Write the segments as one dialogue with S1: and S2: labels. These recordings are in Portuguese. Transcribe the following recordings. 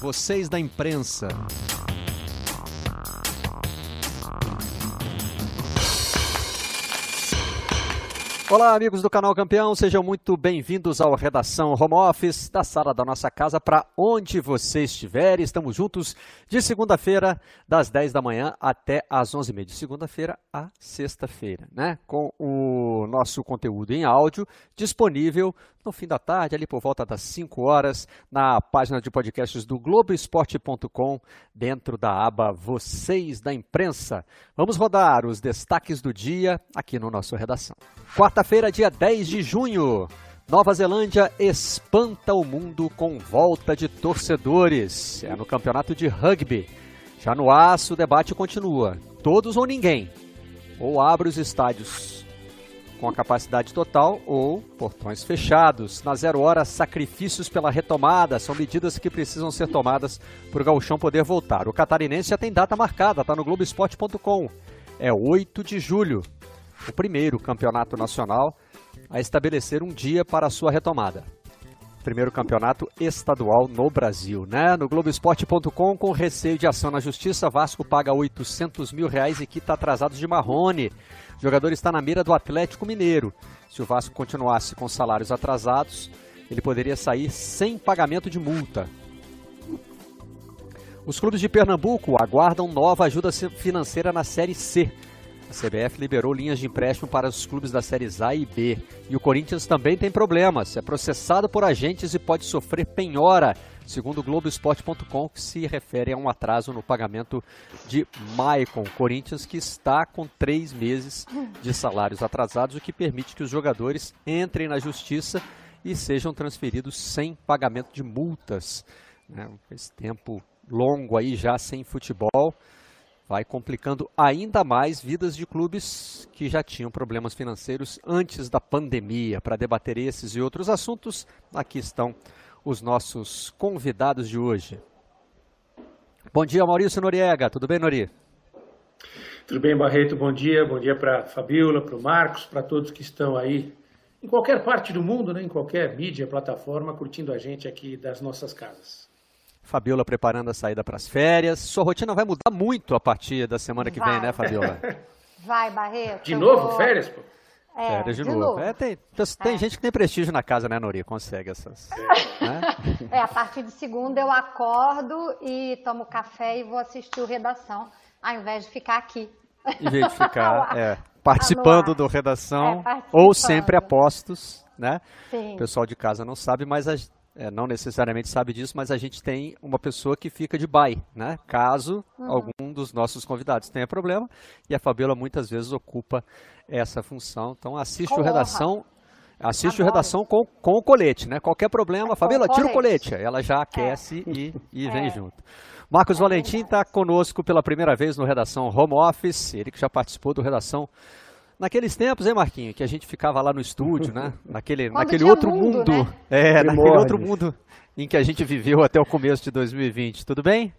S1: vocês da imprensa. Olá, amigos do canal Campeão, sejam muito bem-vindos ao Redação Home Office da sala da nossa casa para onde você estiver. Estamos juntos de segunda-feira, das 10 da manhã até às 11h30. De segunda-feira a sexta-feira, né? Com o nosso conteúdo em áudio disponível no fim da tarde, ali por volta das 5 horas, na página de podcasts do Globoesporte.com, dentro da aba Vocês da Imprensa. Vamos rodar os destaques do dia aqui no nosso Redação. Quarta-feira, dia 10 de junho. Nova Zelândia espanta o mundo com volta de torcedores. É no campeonato de rugby. Já no aço, o debate continua. Todos ou ninguém. Ou abre os estádios com a capacidade total ou portões fechados. Na zero hora, sacrifícios pela retomada são medidas que precisam ser tomadas para o gauchão poder voltar. O catarinense já tem data marcada, está no Globoesporte.com. É 8 de julho, o primeiro campeonato nacional a estabelecer um dia para a sua retomada. Primeiro campeonato estadual no Brasil, né? No Globoesporte.com, com receio de ação na justiça, Vasco paga 800 mil reais e quita atrasados de Marrone. O jogador está na mira do Atlético Mineiro. Se o Vasco continuasse com salários atrasados, ele poderia sair sem pagamento de multa. Os clubes de Pernambuco aguardam nova ajuda financeira na Série C. A CBF liberou linhas de empréstimo para os clubes das séries A e B. E o Corinthians também tem problemas. É processado por agentes e pode sofrer penhora, segundo Globoesporte.com, que se refere a um atraso no pagamento de Maicon. Corinthians que está com três meses de salários atrasados, o que permite que os jogadores entrem na justiça e sejam transferidos sem pagamento de multas. Né? Esse tempo longo aí já sem futebol vai complicando ainda mais vidas de clubes que já tinham problemas financeiros antes da pandemia. Para debater esses e outros assuntos, aqui estão os nossos convidados de hoje. Bom dia, Maurício Noriega. Tudo bem, Nori?
S2: Tudo bem, Barreto. Bom dia. Bom dia para a Fabiola, para o Marcos, para todos que estão aí em qualquer parte do mundo, né, em qualquer mídia, plataforma, curtindo a gente aqui das nossas casas.
S1: Fabiola preparando a saída para as férias. Sua rotina vai mudar muito a partir da semana que vai. vem, né, Fabiola?
S3: Vai, Barreto.
S2: De novo, vou... férias, pô?
S1: É, férias de, de novo. novo. É, tem tem é. gente que tem prestígio na casa, né, Nori? Consegue essas.
S3: Né? É, a partir de segunda eu acordo e tomo café e vou assistir o Redação, ao invés de ficar aqui.
S1: Em vez de ficar é, participando do Redação, é, ou sempre apostos, né? Sim. O pessoal de casa não sabe, mas a, é, não necessariamente sabe disso, mas a gente tem uma pessoa que fica de bye, né? Caso uhum. algum dos nossos convidados tenha problema, e a Fabiola muitas vezes ocupa essa função. Então assiste o redação, assiste o redação com, com o colete, né? Qualquer problema, é Fabiola, tira o colete. Ela já aquece é. e, e vem é. junto. Marcos é Valentim está conosco pela primeira vez no Redação Home Office, ele que já participou do Redação Naqueles tempos, hein, Marquinho, que a gente ficava lá no estúdio, né? Naquele, naquele outro mundo, mundo né? é, naquele outro mundo em que a gente viveu até o começo de 2020. Tudo bem?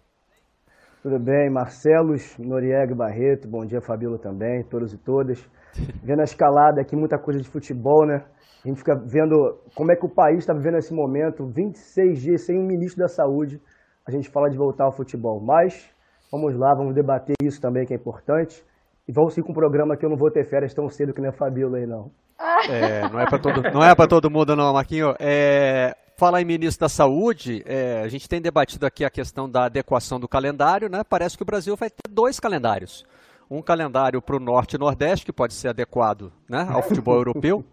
S4: Tudo bem, Marcelos, Noriega Barreto, bom dia Fabíola também, todos e todas. Vendo a escalada aqui, muita coisa de futebol, né? A gente fica vendo como é que o país está vivendo esse momento, 26 dias sem um ministro da saúde, a gente fala de voltar ao futebol. Mas, vamos lá, vamos debater isso também que é importante. E vão sim com um programa que eu não vou ter férias tão cedo que nem a Fabiola aí, não.
S1: É, não é para todo, não é todo mundo não, Marquinho. É, falar em ministro da Saúde, é, a gente tem debatido aqui a questão da adequação do calendário, né? Parece que o Brasil vai ter dois calendários. Um calendário para o Norte e Nordeste, que pode ser adequado né, ao futebol europeu,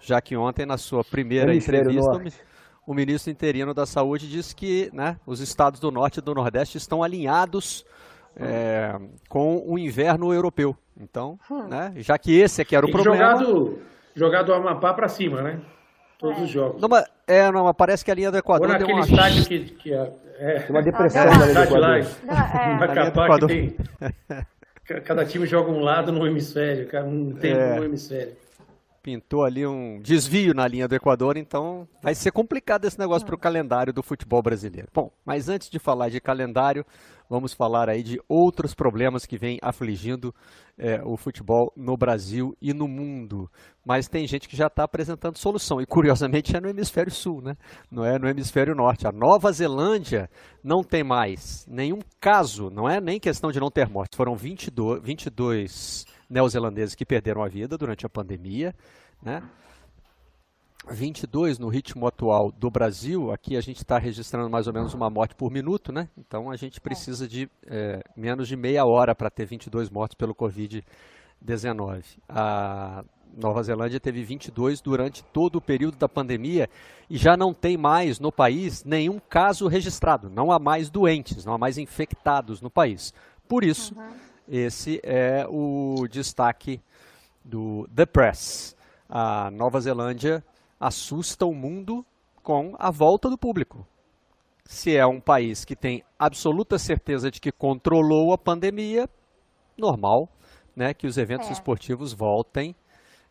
S1: já que ontem, na sua primeira entrevista, o, o ministro interino da Saúde disse que né, os estados do Norte e do Nordeste estão alinhados é, com o inverno europeu. Então, hum. né, já que esse aqui era o problema...
S2: Jogado, jogado o Amapá para cima, né? Todos é. os jogos.
S1: Não, mas, é, não, mas parece que a linha do Equador
S2: Ou naquele uma... estádio que, que é,
S4: é, uma depressão é, ali do Equador. Lá,
S2: é. Macapá que tem... Cada time joga um lado no hemisfério, um tempo é. no hemisfério.
S1: Pintou ali um desvio na linha do Equador, então vai ser complicado esse negócio para o calendário do futebol brasileiro. Bom, mas antes de falar de calendário, vamos falar aí de outros problemas que vêm afligindo é, o futebol no Brasil e no mundo. Mas tem gente que já está apresentando solução, e curiosamente é no hemisfério sul, né? não é no hemisfério norte. A Nova Zelândia não tem mais nenhum caso, não é nem questão de não ter morte, foram 22, 22 neozelandeses que perderam a vida durante a pandemia, né? 22 no ritmo atual do Brasil, aqui a gente está registrando mais ou menos uma morte por minuto, né? Então a gente precisa de é, menos de meia hora para ter 22 mortes pelo Covid-19. A Nova Zelândia teve 22 durante todo o período da pandemia e já não tem mais no país nenhum caso registrado, não há mais doentes, não há mais infectados no país. Por isso, uhum. Esse é o destaque do The Press. A Nova Zelândia assusta o mundo com a volta do público. Se é um país que tem absoluta certeza de que controlou a pandemia, normal né, que os eventos é. esportivos voltem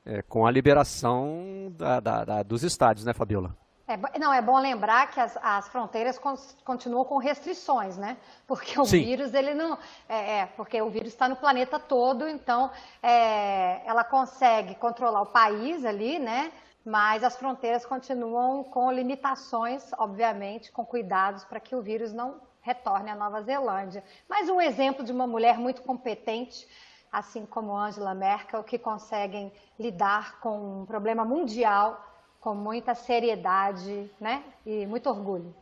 S1: é, com a liberação da, da, da, dos estádios, né, Fabiola?
S3: É, não, é bom lembrar que as, as fronteiras con continuam com restrições, né? Porque o Sim. vírus, ele não. É, é porque o vírus está no planeta todo, então é, ela consegue controlar o país ali, né? mas as fronteiras continuam com limitações, obviamente, com cuidados para que o vírus não retorne à Nova Zelândia. Mais um exemplo de uma mulher muito competente, assim como Angela Merkel, que conseguem lidar com um problema mundial com muita seriedade né? e muito orgulho.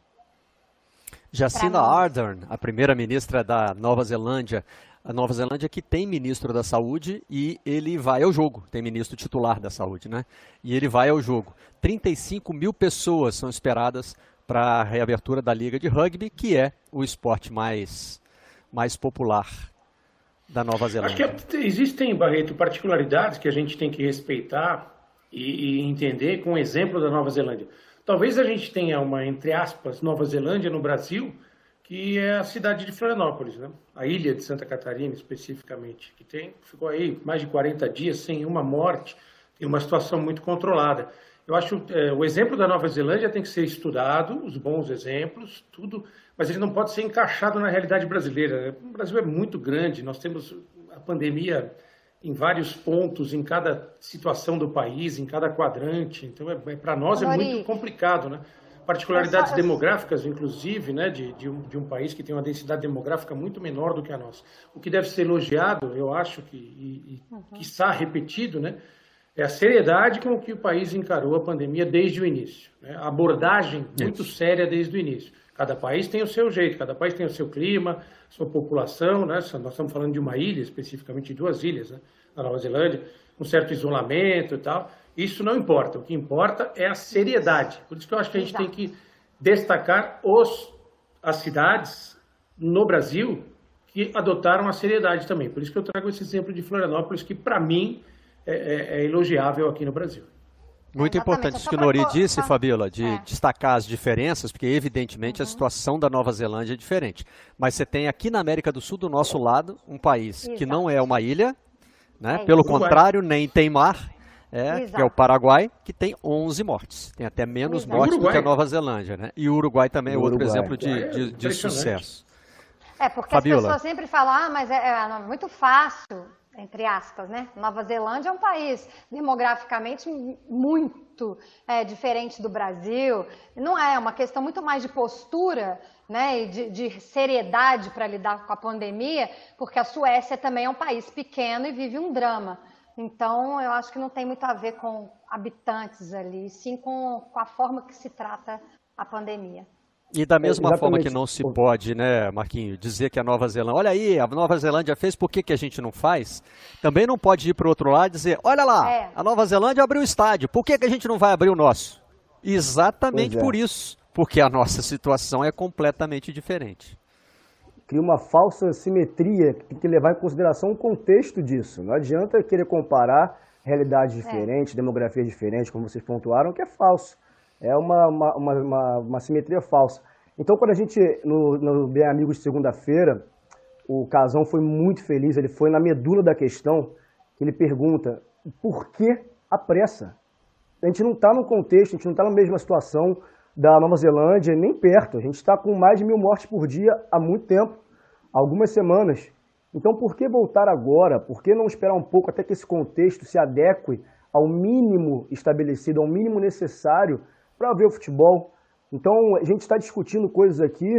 S1: Jacinda Ardern, a primeira ministra da Nova Zelândia, a Nova Zelândia que tem ministro da saúde e ele vai ao jogo, tem ministro titular da saúde, né? E ele vai ao jogo. 35 mil pessoas são esperadas para a reabertura da Liga de Rugby, que é o esporte mais, mais popular da Nova Zelândia.
S2: Acho que existem, Barreto, particularidades que a gente tem que respeitar e, e entender com o exemplo da Nova Zelândia. Talvez a gente tenha uma, entre aspas, Nova Zelândia no Brasil, que é a cidade de Florianópolis, né? a ilha de Santa Catarina especificamente, que tem, ficou aí mais de 40 dias sem uma morte, tem uma situação muito controlada. Eu acho é, o exemplo da Nova Zelândia tem que ser estudado, os bons exemplos, tudo, mas ele não pode ser encaixado na realidade brasileira. O Brasil é muito grande, nós temos a pandemia em vários pontos, em cada situação do país, em cada quadrante. Então, é, é para nós é muito complicado, né? particularidades demográficas, inclusive, né, de, de, um, de um país que tem uma densidade demográfica muito menor do que a nossa. O que deve ser elogiado, eu acho, que, e, e uhum. que está repetido, né, é a seriedade com que o país encarou a pandemia desde o início. Né? A abordagem muito Isso. séria desde o início. Cada país tem o seu jeito, cada país tem o seu clima, sua população. Né? Nós estamos falando de uma ilha, especificamente de duas ilhas, né? na Nova Zelândia, um certo isolamento e tal. Isso não importa. O que importa é a seriedade. Por isso que eu acho que a gente Exato. tem que destacar os, as cidades no Brasil que adotaram a seriedade também. Por isso que eu trago esse exemplo de Florianópolis, que para mim é, é, é, elogiável aqui no Brasil.
S1: Muito importante isso que o Nori disse, Fabiola, de é. destacar as diferenças, porque evidentemente uhum. a situação da Nova Zelândia é diferente. Mas você tem aqui na América do Sul, do nosso lado, um país Exato. que não é uma ilha, né? É Pelo contrário, nem tem mar, é, que é o Paraguai, que tem 11 mortes. Tem até menos Exato. mortes do que a Nova Zelândia. Né? E o Uruguai também é outro Uruguai. exemplo de, de, de sucesso.
S3: É, porque Fabiola. as pessoas sempre falam, ah, mas é, é muito fácil, entre aspas, né? Nova Zelândia é um país demograficamente muito é, diferente do Brasil. Não é, é uma questão muito mais de postura né, e de, de seriedade para lidar com a pandemia, porque a Suécia também é um país pequeno e vive um drama. Então, eu acho que não tem muito a ver com habitantes ali, sim com, com a forma que se trata a pandemia.
S1: E da mesma é, forma que não se pode, né, Marquinho, dizer que a Nova Zelândia, olha aí, a Nova Zelândia fez, por que, que a gente não faz? Também não pode ir para o outro lado e dizer, olha lá, é. a Nova Zelândia abriu o estádio, por que, que a gente não vai abrir o nosso? Exatamente é. por isso, porque a nossa situação é completamente diferente
S4: cria uma falsa simetria que tem que levar em consideração o contexto disso. Não adianta querer comparar realidades é. diferentes, é. demografias diferentes, como vocês pontuaram, que é falso. É uma, uma, uma, uma simetria falsa. Então, quando a gente, no, no Bem Amigos de segunda-feira, o Casão foi muito feliz, ele foi na medula da questão, ele pergunta por que a pressa. A gente não está no contexto, a gente não está na mesma situação da Nova Zelândia, nem perto. A gente está com mais de mil mortes por dia há muito tempo, algumas semanas. Então, por que voltar agora? Por que não esperar um pouco até que esse contexto se adeque ao mínimo estabelecido, ao mínimo necessário para ver o futebol? Então, a gente está discutindo coisas aqui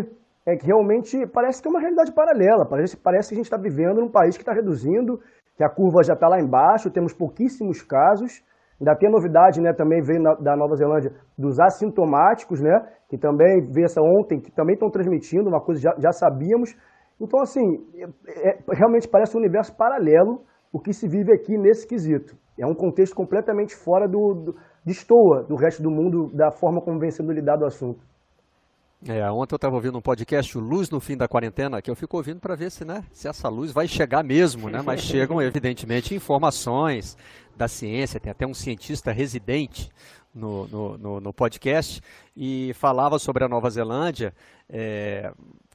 S4: é que realmente parece que é uma realidade paralela. Parece, parece que a gente está vivendo num país que está reduzindo, que a curva já está lá embaixo, temos pouquíssimos casos. Ainda tem a novidade, né, também veio na, da Nova Zelândia, dos assintomáticos, né, que também veio essa ontem, que também estão transmitindo, uma coisa já, já sabíamos. Então, assim, é, é, realmente parece um universo paralelo o que se vive aqui nesse quesito. É um contexto completamente fora do, do de estoa do resto do mundo, da forma como vem sendo lidado o assunto.
S1: É, ontem eu estava ouvindo um podcast, Luz no Fim da Quarentena, que eu fico ouvindo para ver se, né, se essa luz vai chegar mesmo, né? Mas chegam, evidentemente, informações da ciência, tem até um cientista residente no, no, no, no podcast, e falava sobre a Nova Zelândia, é,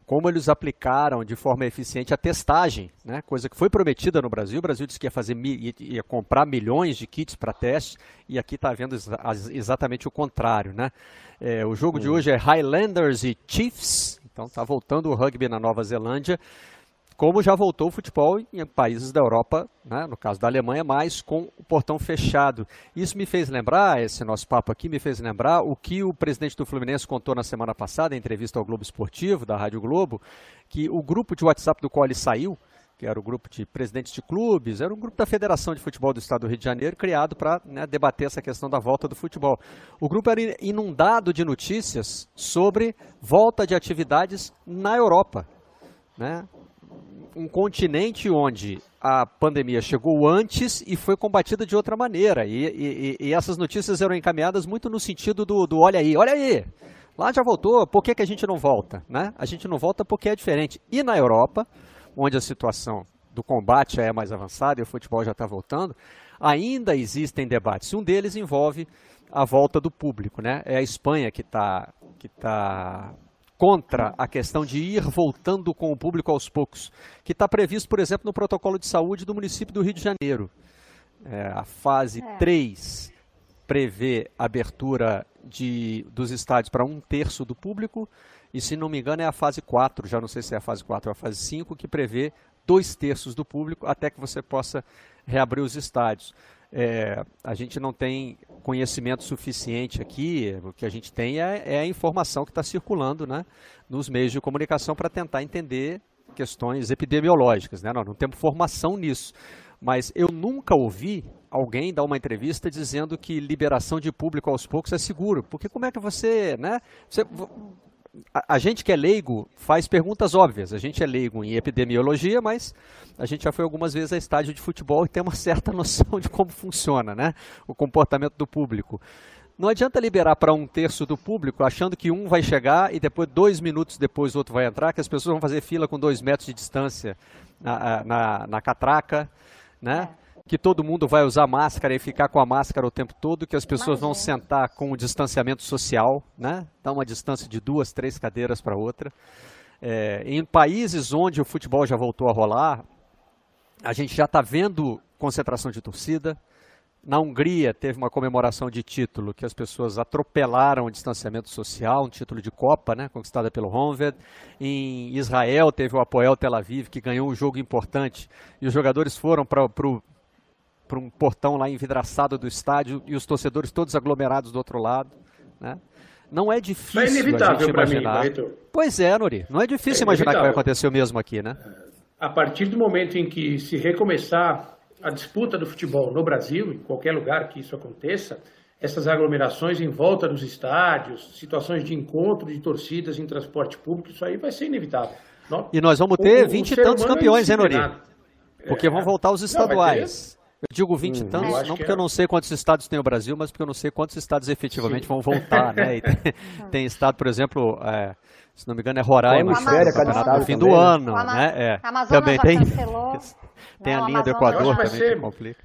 S1: como eles aplicaram de forma eficiente a testagem, né? coisa que foi prometida no Brasil. O Brasil disse que ia, fazer, ia comprar milhões de kits para teste, e aqui está vendo exatamente o contrário. Né? É, o jogo de hoje é Highlanders e Chiefs, então está voltando o rugby na Nova Zelândia como já voltou o futebol em países da Europa, né, no caso da Alemanha, mais com o portão fechado. Isso me fez lembrar, esse nosso papo aqui me fez lembrar o que o presidente do Fluminense contou na semana passada, em entrevista ao Globo Esportivo, da Rádio Globo, que o grupo de WhatsApp do qual ele saiu, que era o grupo de presidentes de clubes, era um grupo da Federação de Futebol do Estado do Rio de Janeiro, criado para né, debater essa questão da volta do futebol. O grupo era inundado de notícias sobre volta de atividades na Europa. Né? Um continente onde a pandemia chegou antes e foi combatida de outra maneira. E, e, e essas notícias eram encaminhadas muito no sentido do, do, olha aí, olha aí, lá já voltou, por que, que a gente não volta? Né? A gente não volta porque é diferente. E na Europa, onde a situação do combate é mais avançada e o futebol já está voltando, ainda existem debates. Um deles envolve a volta do público. Né? É a Espanha que está que tá contra a questão de ir voltando com o público aos poucos, que está previsto, por exemplo, no protocolo de saúde do município do Rio de Janeiro. É, a fase é. 3 prevê abertura de, dos estádios para um terço do público, e se não me engano é a fase 4, já não sei se é a fase 4 ou a fase 5, que prevê dois terços do público até que você possa reabrir os estádios. É, a gente não tem conhecimento suficiente aqui, o que a gente tem é, é a informação que está circulando né, nos meios de comunicação para tentar entender questões epidemiológicas. Né? Não temos formação nisso. Mas eu nunca ouvi alguém dar uma entrevista dizendo que liberação de público aos poucos é seguro. Porque como é que você, né? Você, a, gente que é leigo faz perguntas óbvias. A gente é leigo em epidemiologia, mas a gente já foi algumas vezes a estádio de futebol e tem uma certa noção de como funciona né, o comportamento do público. Não adianta liberar para um terço do público achando que um vai chegar e depois, dois minutos depois, o outro vai entrar, que as pessoas vão fazer fila com dois metros de distância na, na, na catraca, né? É que todo mundo vai usar máscara e ficar com a máscara o tempo todo, que as pessoas Imagina. vão sentar com o distanciamento social, né? Dar uma distância de duas, três cadeiras para outra. É, em países onde o futebol já voltou a rolar, a gente já está vendo concentração de torcida. Na Hungria teve uma comemoração de título que as pessoas atropelaram o distanciamento social, um título de Copa, né, conquistada pelo Honved. Em Israel teve o Apoel Tel Aviv que ganhou um jogo importante e os jogadores foram para o para um portão lá envidraçado do estádio e os torcedores todos aglomerados do outro lado. Né? Não é difícil é inevitável para mim, Barreto. Pois é, Nori. Não é difícil é imaginar que vai acontecer o mesmo aqui, né?
S2: A partir do momento em que se recomeçar a disputa do futebol no Brasil, em qualquer lugar que isso aconteça, essas aglomerações em volta dos estádios, situações de encontro de torcidas em transporte público, isso aí vai ser inevitável.
S1: Não? E nós vamos ter vinte e tantos é campeões, é hein, Nori? Porque é. vão voltar os estaduais. Eu digo 20 e hum, tantos, não porque é. eu não sei quantos estados tem o Brasil, mas porque eu não sei quantos estados efetivamente Sim. vão voltar, né? Tem, tem, estado, por exemplo, é, se não me engano, é Roraima, que vai no fim do ano, né? É. Também tem, tem a linha do Equador também que complica.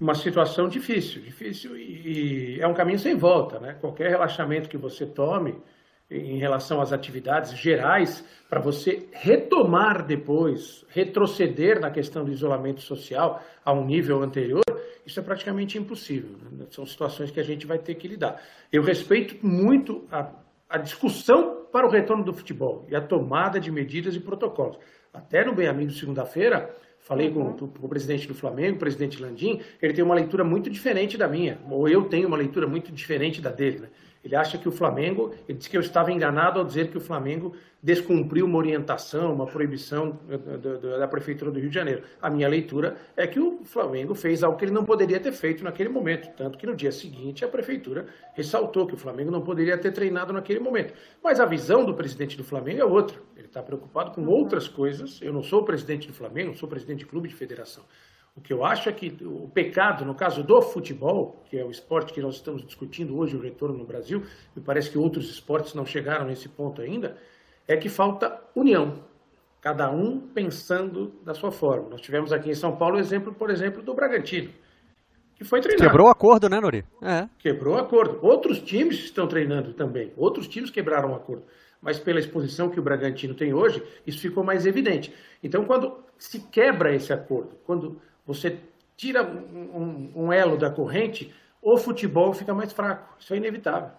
S2: Uma situação difícil, difícil e é um caminho sem volta, né? Qualquer relaxamento que você tome em relação às atividades gerais, para você retomar depois, retroceder na questão do isolamento social a um nível anterior, isso é praticamente impossível. Né? São situações que a gente vai ter que lidar. Eu respeito muito a, a discussão para o retorno do futebol e a tomada de medidas e protocolos. Até no Bem Amigo segunda-feira, falei uhum. com, com, o presidente do Flamengo, o presidente Landim, ele tem uma leitura muito diferente da minha, ou eu tenho uma leitura muito diferente da dele. Né? Ele acha que o Flamengo, ele disse que eu estava enganado ao dizer que o Flamengo descumpriu uma orientação, uma proibição da Prefeitura do Rio de Janeiro. A minha leitura é que o Flamengo fez algo que ele não poderia ter feito naquele momento, tanto que no dia seguinte a Prefeitura ressaltou que o Flamengo não poderia ter treinado naquele momento. Mas a visão do presidente do Flamengo é outra. Ele está preocupado com outras coisas. Eu não sou o presidente do Flamengo, sou presidente de clube de federação. O que eu acho é que o pecado, no caso do futebol, que é o esporte que nós estamos discutindo hoje, o retorno no Brasil, me parece que outros esportes não chegaram nesse ponto ainda, é que falta união. Cada um pensando da sua forma. Nós tivemos aqui em São Paulo o exemplo, por exemplo, do Bragantino, que foi treinado.
S1: Quebrou o acordo, né, Nori?
S2: É. Quebrou o acordo. Outros times estão treinando também. Outros times quebraram o acordo. Mas pela exposição que o Bragantino tem hoje, isso ficou mais evidente. Então, quando se quebra esse acordo, quando você tira um, um, elo da corrente, o futebol fica mais fraco. Isso é inevitável.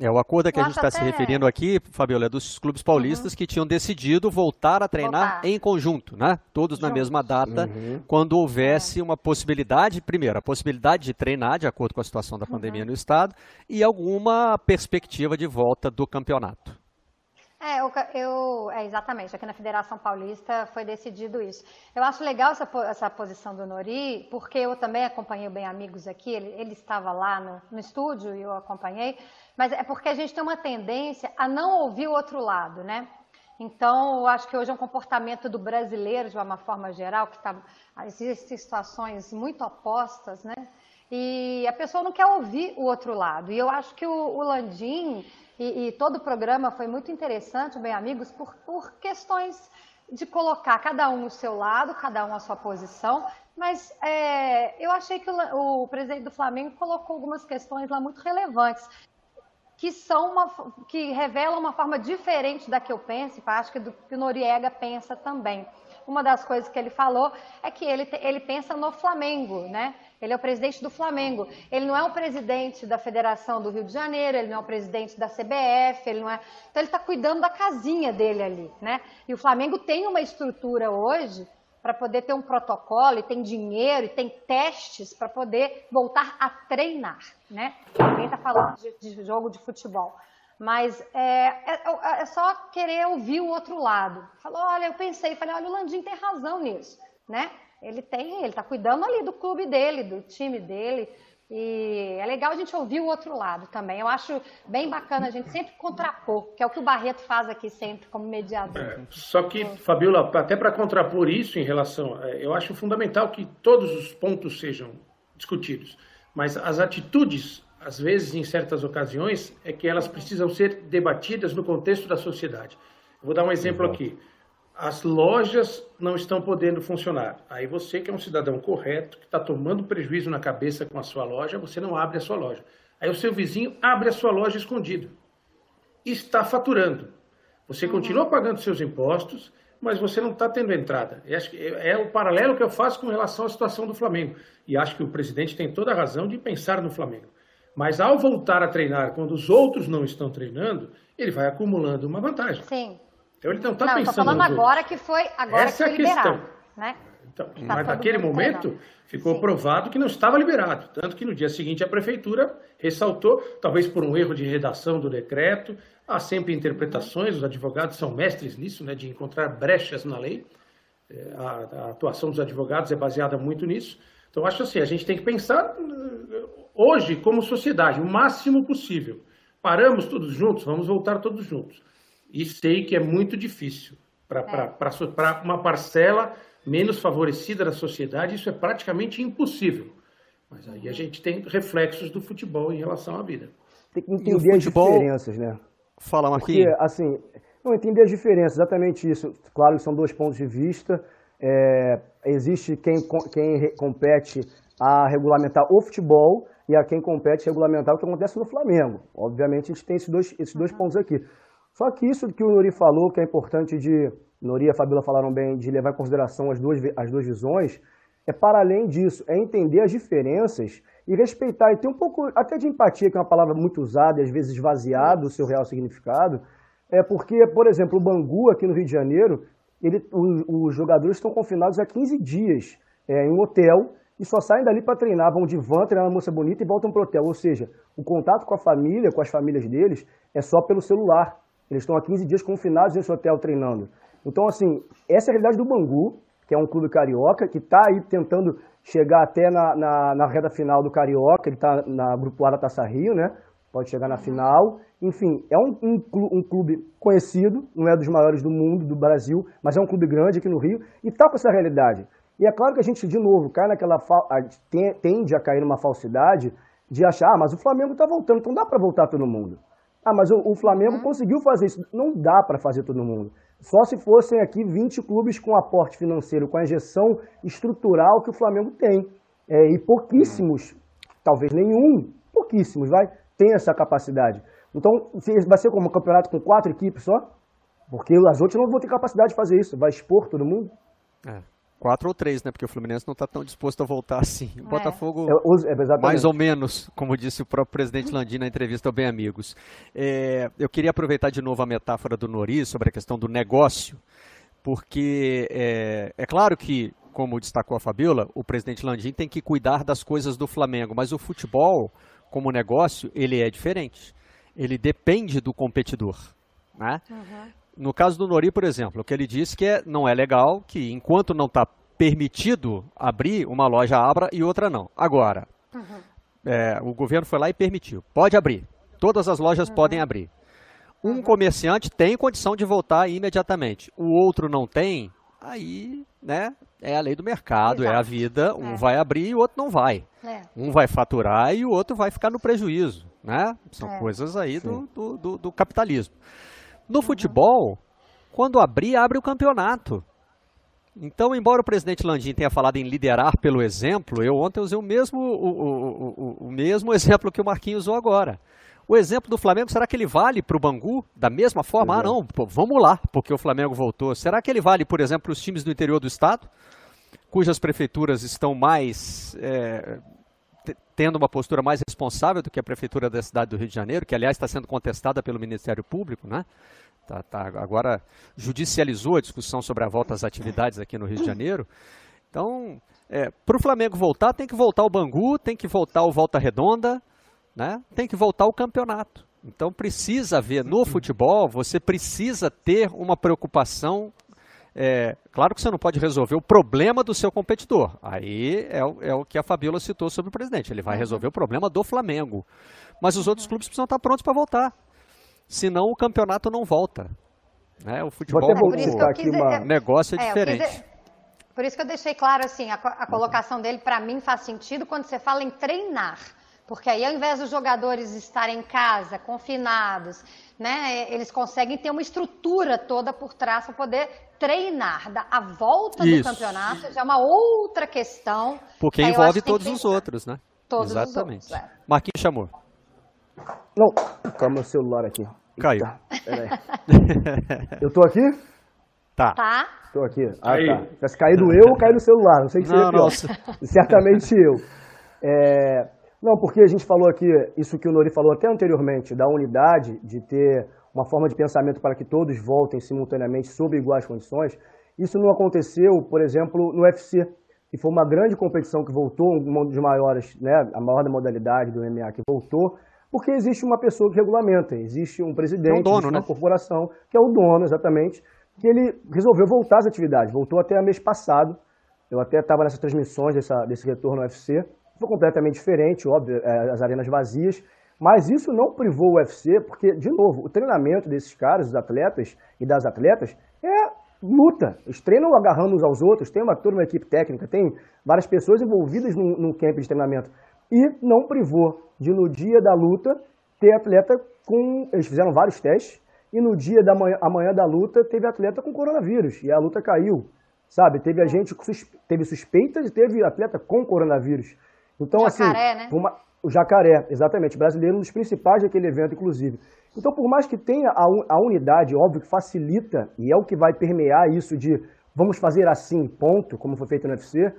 S1: É, o acordo a que a gente está se referindo aqui, Fabiola, é dos clubes paulistas uhum. que tinham decidido voltar a treinar voltar. em conjunto, né? Todos na mesma data, uhum. quando houvesse é. uma possibilidade, primeiro, a possibilidade de treinar, de acordo com a situação da pandemia uhum. no estado, e alguma perspectiva de volta do campeonato.
S3: É, eu, eu, é, exatamente, aqui na Federação Paulista foi decidido isso. Eu acho legal essa, essa posição do Nori, porque eu também acompanhei bem amigos aqui, ele, ele estava lá no, no estúdio e eu acompanhei, mas é porque a gente tem uma tendência a não ouvir o outro lado, né? Então, eu acho que hoje é um comportamento do brasileiro, de uma forma geral, que tá, existem situações muito opostas, né? E a pessoa não quer ouvir o outro lado. E eu acho que o, o Landim e, e, todo o programa foi muito interessante, bem amigos, por, por questões de colocar cada um o seu lado, cada um a sua posição, mas é, eu achei que o, o, presidente do Flamengo colocou algumas questões lá muito relevantes, que são uma, que revelam uma forma diferente da que eu penso, e acho que do que o Noriega pensa também. Uma das coisas que ele falou é que ele, ele pensa no Flamengo, né? Ele é o presidente do Flamengo. Ele não é o presidente da Federação do Rio de Janeiro, ele não é o presidente da CBF, ele não é. Então ele está cuidando da casinha dele ali, né? E o Flamengo tem uma estrutura hoje para poder ter um protocolo, e tem dinheiro, e tem testes para poder voltar a treinar, né? Ninguém está falando de, de, jogo de futebol. Mas é, é, é, só querer ouvir o outro lado. Falou, olha, eu pensei, falei, olha, o Landim tem razão nisso, né? Ele tem, ele está cuidando ali do clube dele, do time dele. E é legal a gente ouvir o outro lado também. Eu acho bem bacana a gente sempre contrapor, que é o que o Barreto faz aqui sempre como mediador. É,
S2: só que, Fabiola, até para contrapor isso em relação, é, eu acho fundamental que todos os pontos sejam discutidos, mas as atitudes, às vezes, em certas ocasiões, é que elas precisam ser debatidas no contexto da sociedade. Eu vou dar um exemplo aqui as lojas não estão podendo funcionar. Aí você, que é um cidadão correto, que está tomando prejuízo na cabeça com a sua loja, você não abre a sua loja. Aí o seu vizinho abre a sua loja escondido. Está faturando. Você uhum. continua pagando seus impostos, mas você não está tendo entrada. É, é o paralelo que eu faço com relação à situação do Flamengo. E acho que o presidente tem toda a razão de pensar no Flamengo. Mas ao voltar a treinar, quando os outros não estão treinando, ele vai acumulando uma vantagem.
S3: Sim.
S2: Então ele não está pensando. Estou
S3: falando agora que foi agora
S2: Essa
S3: que foi
S2: é
S3: liberado,
S2: questão.
S3: né?
S2: Então, tá mas naquele momento ficou Sim. provado que não estava liberado. Tanto que no dia seguinte a prefeitura ressaltou, talvez por um erro de redação do decreto, há sempre interpretações, os advogados são mestres nisso, né, de encontrar brechas na lei. É, a, a atuação dos advogados é baseada muito nisso. Então, acho assim, a gente tem que pensar hoje como sociedade, o máximo possível. Paramos todos juntos, vamos voltar todos juntos. E sei que é muito difícil para é. uma parcela menos favorecida da sociedade, isso é praticamente impossível. Mas aí a gente tem reflexos do futebol em relação à vida.
S4: Tem que entender as diferenças, né?
S1: Fala, Marquinhos.
S4: Porque, assim, não entender as diferenças, exatamente isso. Claro que são dois pontos de vista. É, existe quem, quem compete a regulamentar o futebol e a quem compete a regulamentar o que acontece no Flamengo. Obviamente, a gente tem esses dois, esses dois pontos aqui. Só que isso que o Nori falou, que é importante de, Nori e a Fabíola falaram bem, de levar em consideração as duas, as duas visões, é para além disso, é entender as diferenças e respeitar, e ter um pouco até de empatia, que é uma palavra muito usada e às vezes esvaziada do seu real significado, é porque, por exemplo, o Bangu, aqui no Rio de Janeiro, ele, os, os jogadores estão confinados há 15 dias é, em um hotel e só saem dali para treinar, vão de van, treinar na moça bonita e voltam para o hotel. Ou seja, o contato com a família, com as famílias deles, é só pelo celular. Eles estão há 15 dias confinados nesse hotel treinando. Então, assim, essa é a realidade do Bangu, que é um clube carioca, que está aí tentando chegar até na, na, na reta final do Carioca, ele está na Grupo A da Taça Rio, né? Pode chegar na final. Enfim, é um, um, um, clube conhecido, não é dos maiores do mundo, do Brasil, mas é um clube grande aqui no Rio e está com essa realidade. E é claro que a gente, de novo, cai naquela tende a cair numa falsidade de achar, ah, mas o Flamengo está voltando, então dá para voltar todo mundo. Ah, mas o, o Flamengo uhum. conseguiu fazer isso. Não dá para fazer todo mundo. Só se fossem aqui 20 clubes com aporte financeiro, com a injeção estrutural que o Flamengo tem. É, e pouquíssimos, talvez nenhum, pouquíssimos, vai, tem essa capacidade. Então, vai ser como um campeonato com quatro equipes só? Porque as outras não vão ter capacidade de fazer isso. Vai expor todo mundo?
S1: É. Quatro ou três, né? Porque o Fluminense não está tão disposto a voltar assim. O é. Botafogo,
S4: é, é
S1: mais ou menos, como disse o próprio presidente Landim na entrevista ao Bem Amigos. É, eu queria aproveitar de novo a metáfora do Nori sobre a questão do negócio, porque é, é claro que, como destacou a Fabiola, o presidente Landim tem que cuidar das coisas do Flamengo, mas o futebol, como negócio, ele é diferente. Ele depende do competidor. Né? Uhum. No caso do Nori, por exemplo, o que ele disse que é, não é legal que enquanto não está permitido abrir, uma loja abra e outra não. Agora, uhum. é, o governo foi lá e permitiu. Pode abrir. Todas as lojas uhum. podem abrir. Um uhum. comerciante tem condição de voltar imediatamente. O outro não tem, aí, né, é a lei do mercado, Exato. é a vida. Um é. vai abrir e o outro não vai. É. Um vai faturar e o outro vai ficar no prejuízo, né? São é. coisas aí do, do, do, do capitalismo. No futebol, quando abrir, abre o campeonato. Então, embora o presidente Landim tenha falado em liderar pelo exemplo, eu ontem usei o mesmo, o, o, o, o mesmo exemplo que o Marquinhos usou agora. O exemplo do Flamengo, será que ele vale para o Bangu da mesma forma? Ah, não, pô, vamos lá, porque o Flamengo voltou. Será que ele vale, por exemplo, para os times do interior do estado, cujas prefeituras estão mais é, tendo uma postura mais responsável do que a prefeitura da cidade do Rio de Janeiro, que aliás está sendo contestada pelo Ministério Público, né? Tá, tá, agora judicializou a discussão sobre a volta às atividades aqui no Rio de Janeiro. Então, é, para o Flamengo voltar, tem que voltar o Bangu, tem que voltar o Volta Redonda, né? tem que voltar o campeonato. Então precisa haver no futebol, você precisa ter uma preocupação é, claro que você não pode resolver o problema do seu competidor. Aí é, é, o que a Fabiola citou sobre o presidente. Ele vai uhum. resolver o problema do Flamengo. Mas os outros clubes precisam estar prontos para voltar. Senão o campeonato não volta. Né? O futebol, o, negócio é, é diferente.
S3: Por isso que eu deixei claro assim, a, a colocação dele para mim faz sentido quando você fala em treinar. Porque aí, ao invés dos jogadores estarem em casa, confinados, né, eles conseguem ter uma estrutura toda por trás para poder treinar. A volta Isso. do campeonato já é uma outra questão.
S1: Porque envolve todos os outros, né? Todos Exatamente. os outros. É. Marquinhos chamou.
S4: Não, calma o celular aqui.
S1: Caiu.
S4: eu tô aqui?
S1: Tá.
S3: Tá.
S4: Tô aqui. Ah, Aí. tá. Tivesse caído eu ou caído no celular. Não sei o que seria pior. Certamente eu. É, não, porque a gente falou aqui, isso que o Nori falou até anteriormente, da unidade, de ter uma forma de pensamento para que todos voltem simultaneamente sob iguais condições. Isso não aconteceu, por exemplo, no UFC, que foi uma grande competição que voltou, uma dos maiores, né, a maior da modalidade do MMA que voltou, porque existe uma pessoa que regulamenta, existe um presidente, é um dono, uma né? corporação, que é o dono, exatamente, que ele resolveu voltar às atividades, voltou até mês passado, eu até estava nessas transmissões dessa, desse retorno ao UFC, foi completamente diferente, óbvio, é, as arenas vazias, mas isso não privou o UFC, porque, de novo, o treinamento desses caras, dos atletas e das atletas, é luta. Eles treinam agarrando uns aos outros, tem uma, toda uma equipe técnica, tem várias pessoas envolvidas num, num camp de treinamento. E não privou de, no dia da luta, ter atleta com. Eles fizeram vários testes, e no dia da manhã, amanhã da luta, teve atleta com coronavírus, e a luta caiu. Sabe? Teve a gente, teve suspeitas e teve atleta com coronavírus. Então, assim, jacaré, assim, né? Uma, o jacaré, exatamente, brasileiro, um dos principais daquele evento, inclusive. Então, por mais que tenha a, a unidade, óbvio que facilita, e é o que vai permear isso de vamos fazer assim, ponto, como foi feito no UFC,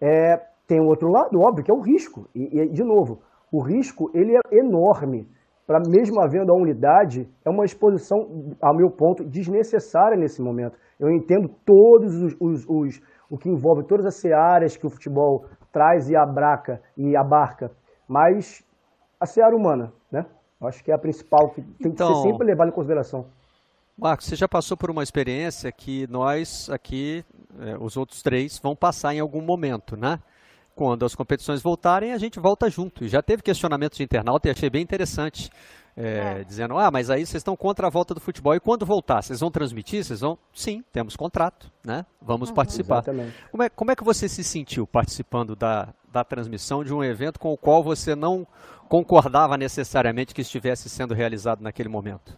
S4: É, tem o outro lado, óbvio, que é o risco. E, e de novo, o risco ele é enorme. Para mesmo havendo a unidade, é uma exposição, ao meu ponto, desnecessária nesse momento. Eu entendo todos os, os, os o que envolve todas as searas que o futebol traz e abraca e abarca, mas a seara humana, né? Eu acho que é a principal que tem então, que ser então, sempre levada em consideração.
S1: Marcos, você já passou por uma experiência que nós aqui, é, os outros três, vão passar em algum momento, né? Quando as competições voltarem, a gente volta junto. E já teve questionamentos de internauta e achei bem interessante. É, é. Dizendo, ah, mas aí vocês estão contra a volta do futebol. E quando voltar, vocês vão transmitir? Vocês vão? Sim, temos contrato, né? Vamos uhum. participar. Como é, como é que você se sentiu participando da, da transmissão de um evento com o qual você não concordava necessariamente que estivesse sendo realizado naquele momento?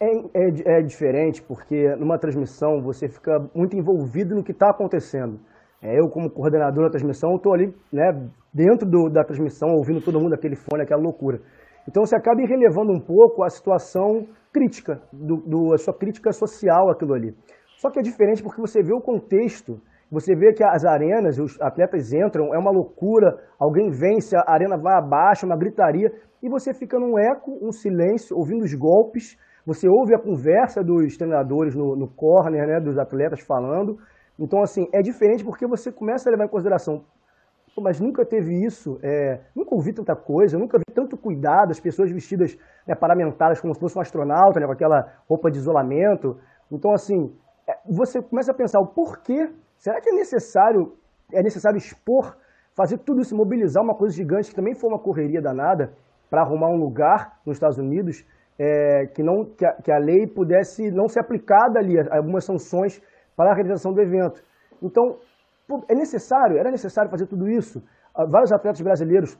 S4: É, é, é, diferente porque numa transmissão você fica muito envolvido no que está acontecendo. É, eu, como coordenador da transmissão, estou ali né, dentro do, da transmissão, ouvindo todo mundo aquele fone, aquela loucura. Então você acaba relevando um pouco a situação crítica, do, do, a sua crítica social aquilo ali. Só que é diferente porque você vê o contexto, você vê que as arenas, os atletas entram, é uma loucura, alguém vence, a arena vai abaixo, uma gritaria, e você fica num eco, um silêncio, ouvindo os golpes, você ouve a conversa dos treinadores no, no corner, né, dos atletas falando. Então, assim, é diferente porque você começa a levar em consideração, mas nunca teve isso, é, nunca ouvi tanta coisa, nunca vi tanto cuidado, as pessoas vestidas né, paramentadas como se fosse um astronauta, né, com aquela roupa de isolamento. Então, assim, é, você começa a pensar o porquê, será que é necessário, é necessário expor, fazer tudo isso, mobilizar uma coisa gigante, que também foi uma correria danada, para arrumar um lugar nos Estados Unidos, é, que, não, que a, que, a, lei pudesse não ser aplicada ali, algumas sanções para a realização do evento. Então, é necessário, era necessário fazer tudo isso. Ah, vários atletas brasileiros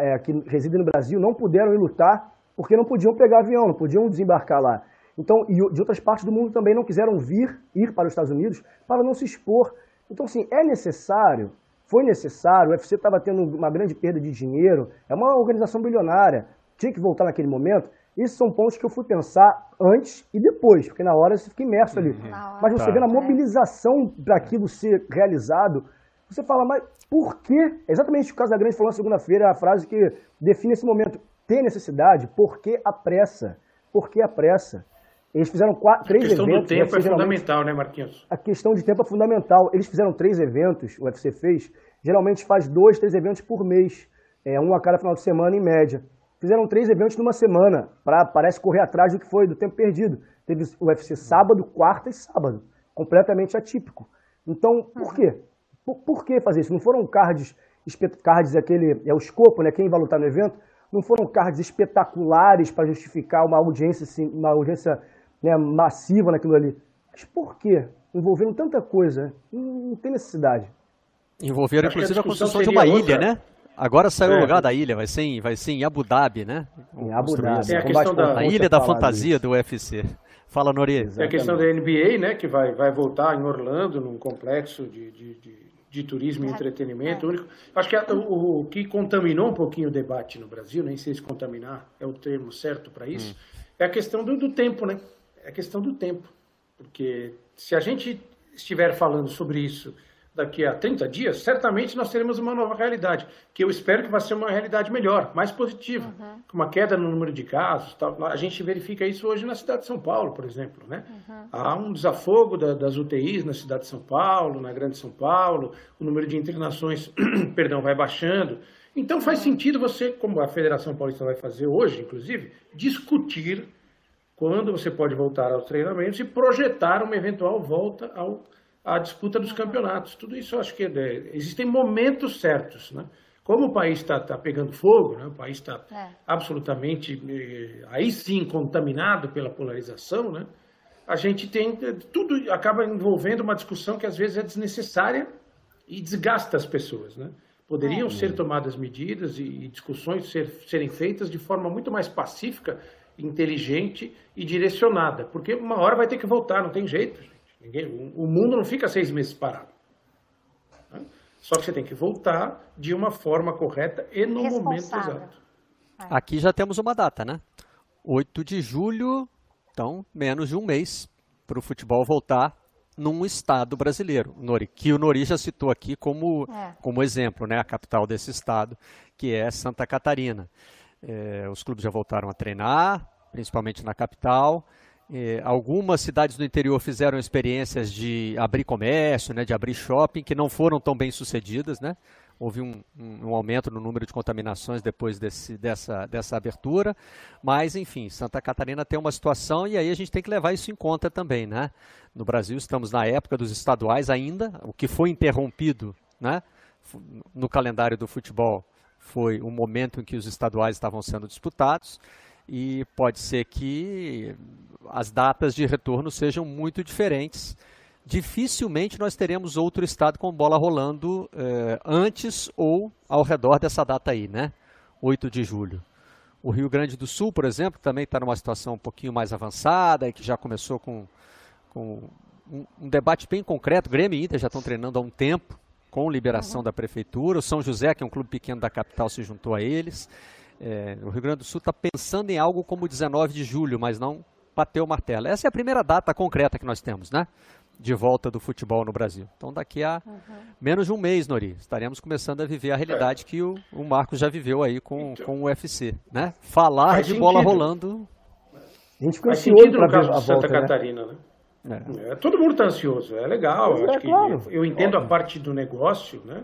S4: é, que residem no Brasil não puderam ir lutar porque não podiam pegar avião, não podiam desembarcar lá. Então, e de outras partes do mundo também não quiseram vir, ir para os Estados Unidos para não se expor. Então, assim, é necessário, foi necessário, o UFC estava tendo uma grande perda de dinheiro, é uma organização bilionária, tinha que voltar naquele momento. Esses são pontos que eu fui pensar antes e depois, porque na hora você fica imerso ali. Uhum. Mas você tá. vê na mobilização para aquilo ser realizado, você fala, mas por quê? Exatamente o Casa Grande falou na segunda-feira, a frase que define esse momento. Tem necessidade? Por que a pressa? Por que a pressa? Eles fizeram quatro, três eventos. A questão
S2: do tempo é fundamental, né, Marquinhos?
S4: A questão de tempo é fundamental. Eles fizeram três eventos, o UFC fez. Geralmente faz dois, três eventos por mês. É, um a cada final de semana, em média. Fizeram três eventos numa semana, para parece correr atrás do que foi do tempo perdido. Teve o UFC sábado, quarta e sábado. Completamente atípico. Então, por quê? Por, por que fazer isso? Não foram cards, cards aquele, é o escopo, né? Quem vai lutar no evento? Não foram cards espetaculares para justificar uma audiência, uma audiência né, massiva naquilo ali. Mas por quê? Envolvendo tanta coisa, não, não tem necessidade.
S1: Envolveram, inclusive, a, a construção de uma ilha, né? Agora saiu é. o lugar da ilha, vai ser, em, vai ser em Abu Dhabi, né?
S4: Em Abu Dhabi.
S1: Tem a questão da a ilha da fantasia do UFC. Fala, Nori.
S2: Tem a questão da NBA, né? Que vai, vai voltar em Orlando, num complexo de, de, de, de turismo e entretenimento. É. Único. Acho que a, o, o, que contaminou um pouquinho o debate no Brasil, nem sei se contaminar é o termo certo para isso, hum. é a questão do, do tempo, né? É a questão do tempo. Porque se a gente estiver falando sobre isso daqui a 30 dias, certamente nós teremos uma nova realidade, que eu espero que vai ser uma realidade melhor, mais positiva, uhum. com uma queda no número de casos. Tal. A gente verifica isso hoje na cidade de São Paulo, por exemplo. Né? Uhum. Há um desafogo da, das UTIs na cidade de São Paulo, na Grande São Paulo, o número de internações perdão, vai baixando. Então faz sentido você, como a Federação Paulista vai fazer hoje, inclusive, discutir quando você pode voltar aos treinamentos e projetar uma eventual volta ao a disputa dos campeonatos. Tudo isso eu acho que é, existem momentos certos, né? Como o país está tá pegando fogo, né? o país está é. absolutamente, eh, aí sim, contaminado pela polarização, né? a gente tem, tudo acaba envolvendo uma discussão que às vezes é desnecessária e desgasta as pessoas. Né? Poderiam é. ser tomadas medidas e, discussões ser, serem feitas de forma muito mais pacífica, inteligente e direcionada, porque uma hora vai ter que voltar, não tem jeito. Ninguém, o mundo não fica seis meses parado. Né? Só que você tem que voltar de uma forma correta e no momento exato.
S1: É. Aqui já temos uma data, né? 8 de julho, então menos de um mês para o futebol voltar num estado brasileiro, Nori, que o Nori já citou aqui como, é. como exemplo, né, a capital desse estado, que é Santa Catarina. É, os clubes já voltaram a treinar, principalmente na capital. É, algumas cidades do interior fizeram experiências de abrir comércio, né, de abrir shopping, que não foram tão bem sucedidas, né? houve um, um, aumento no número de contaminações depois desse, dessa, dessa abertura, mas enfim, Santa Catarina tem uma situação e aí a gente tem que levar isso em conta também, né? No Brasil estamos na época dos estaduais ainda, o que foi interrompido, né? No calendário do futebol foi o momento em que os estaduais estavam sendo disputados e pode ser que as datas de retorno sejam muito diferentes dificilmente nós teremos outro estado com bola rolando eh, antes ou ao redor dessa data aí, né? 8 de julho. O Rio Grande do Sul, por exemplo, também está numa situação um pouquinho mais avançada e que já começou com, com um, um, debate bem concreto. Grêmio e Inter já estão treinando há um tempo com liberação uhum. da prefeitura. O São José, que é um clube pequeno da capital, se juntou a eles. É, o Rio Grande do Sul está pensando em algo como 19 de julho, mas não bateu o martelo. Essa é a primeira data concreta que nós temos, né? de volta do futebol no Brasil. Então, daqui a uhum. menos de um mês, Nori, estaremos começando a viver a realidade é. que o, o Marcos já viveu aí com, então, com o UFC, né? Falar de bola rolando.
S2: A gente ficou ansioso no caso de Santa volta, né? Catarina, né? É. É, todo mundo está ansioso, é legal. É, claro. eu entendo Óbvio. a parte do negócio, né?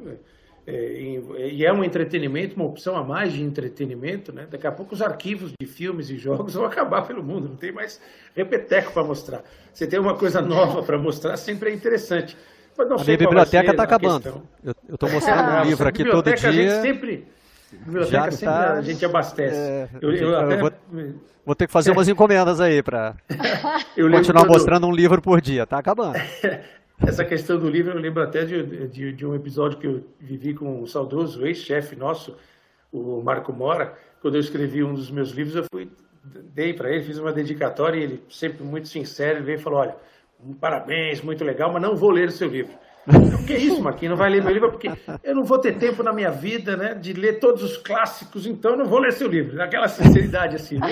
S2: É, e é um entretenimento, uma opção a mais de entretenimento, né? Daqui a pouco os arquivos de filmes e jogos vão acabar pelo mundo, não tem mais repeteco para mostrar. Você tem uma coisa nova para mostrar, sempre é interessante.
S1: Mas não a minha biblioteca está acabando. Eu estou mostrando um livro aqui todo dia. A gente
S2: sempre, biblioteca sempre tá, a gente abastece. É,
S1: eu, eu, até... vou, vou, ter que fazer umas encomendas aí para continuar mostrando um livro por dia. Está acabando.
S2: Essa questão do livro, eu lembro até de, de, de um episódio que eu vivi com o saudoso ex-chefe nosso, o Marco Mora. Quando eu escrevi um dos meus livros, eu fui, dei para ele, fiz uma dedicatória e ele, sempre muito sincero, veio e falou: Olha, parabéns, muito legal, mas não vou ler o seu livro. O que é isso, Marquinhos? Não vai ler meu livro? Porque eu não vou ter tempo na minha vida, né, de ler todos os clássicos, então eu não vou ler seu livro. Naquela sinceridade, assim. Né?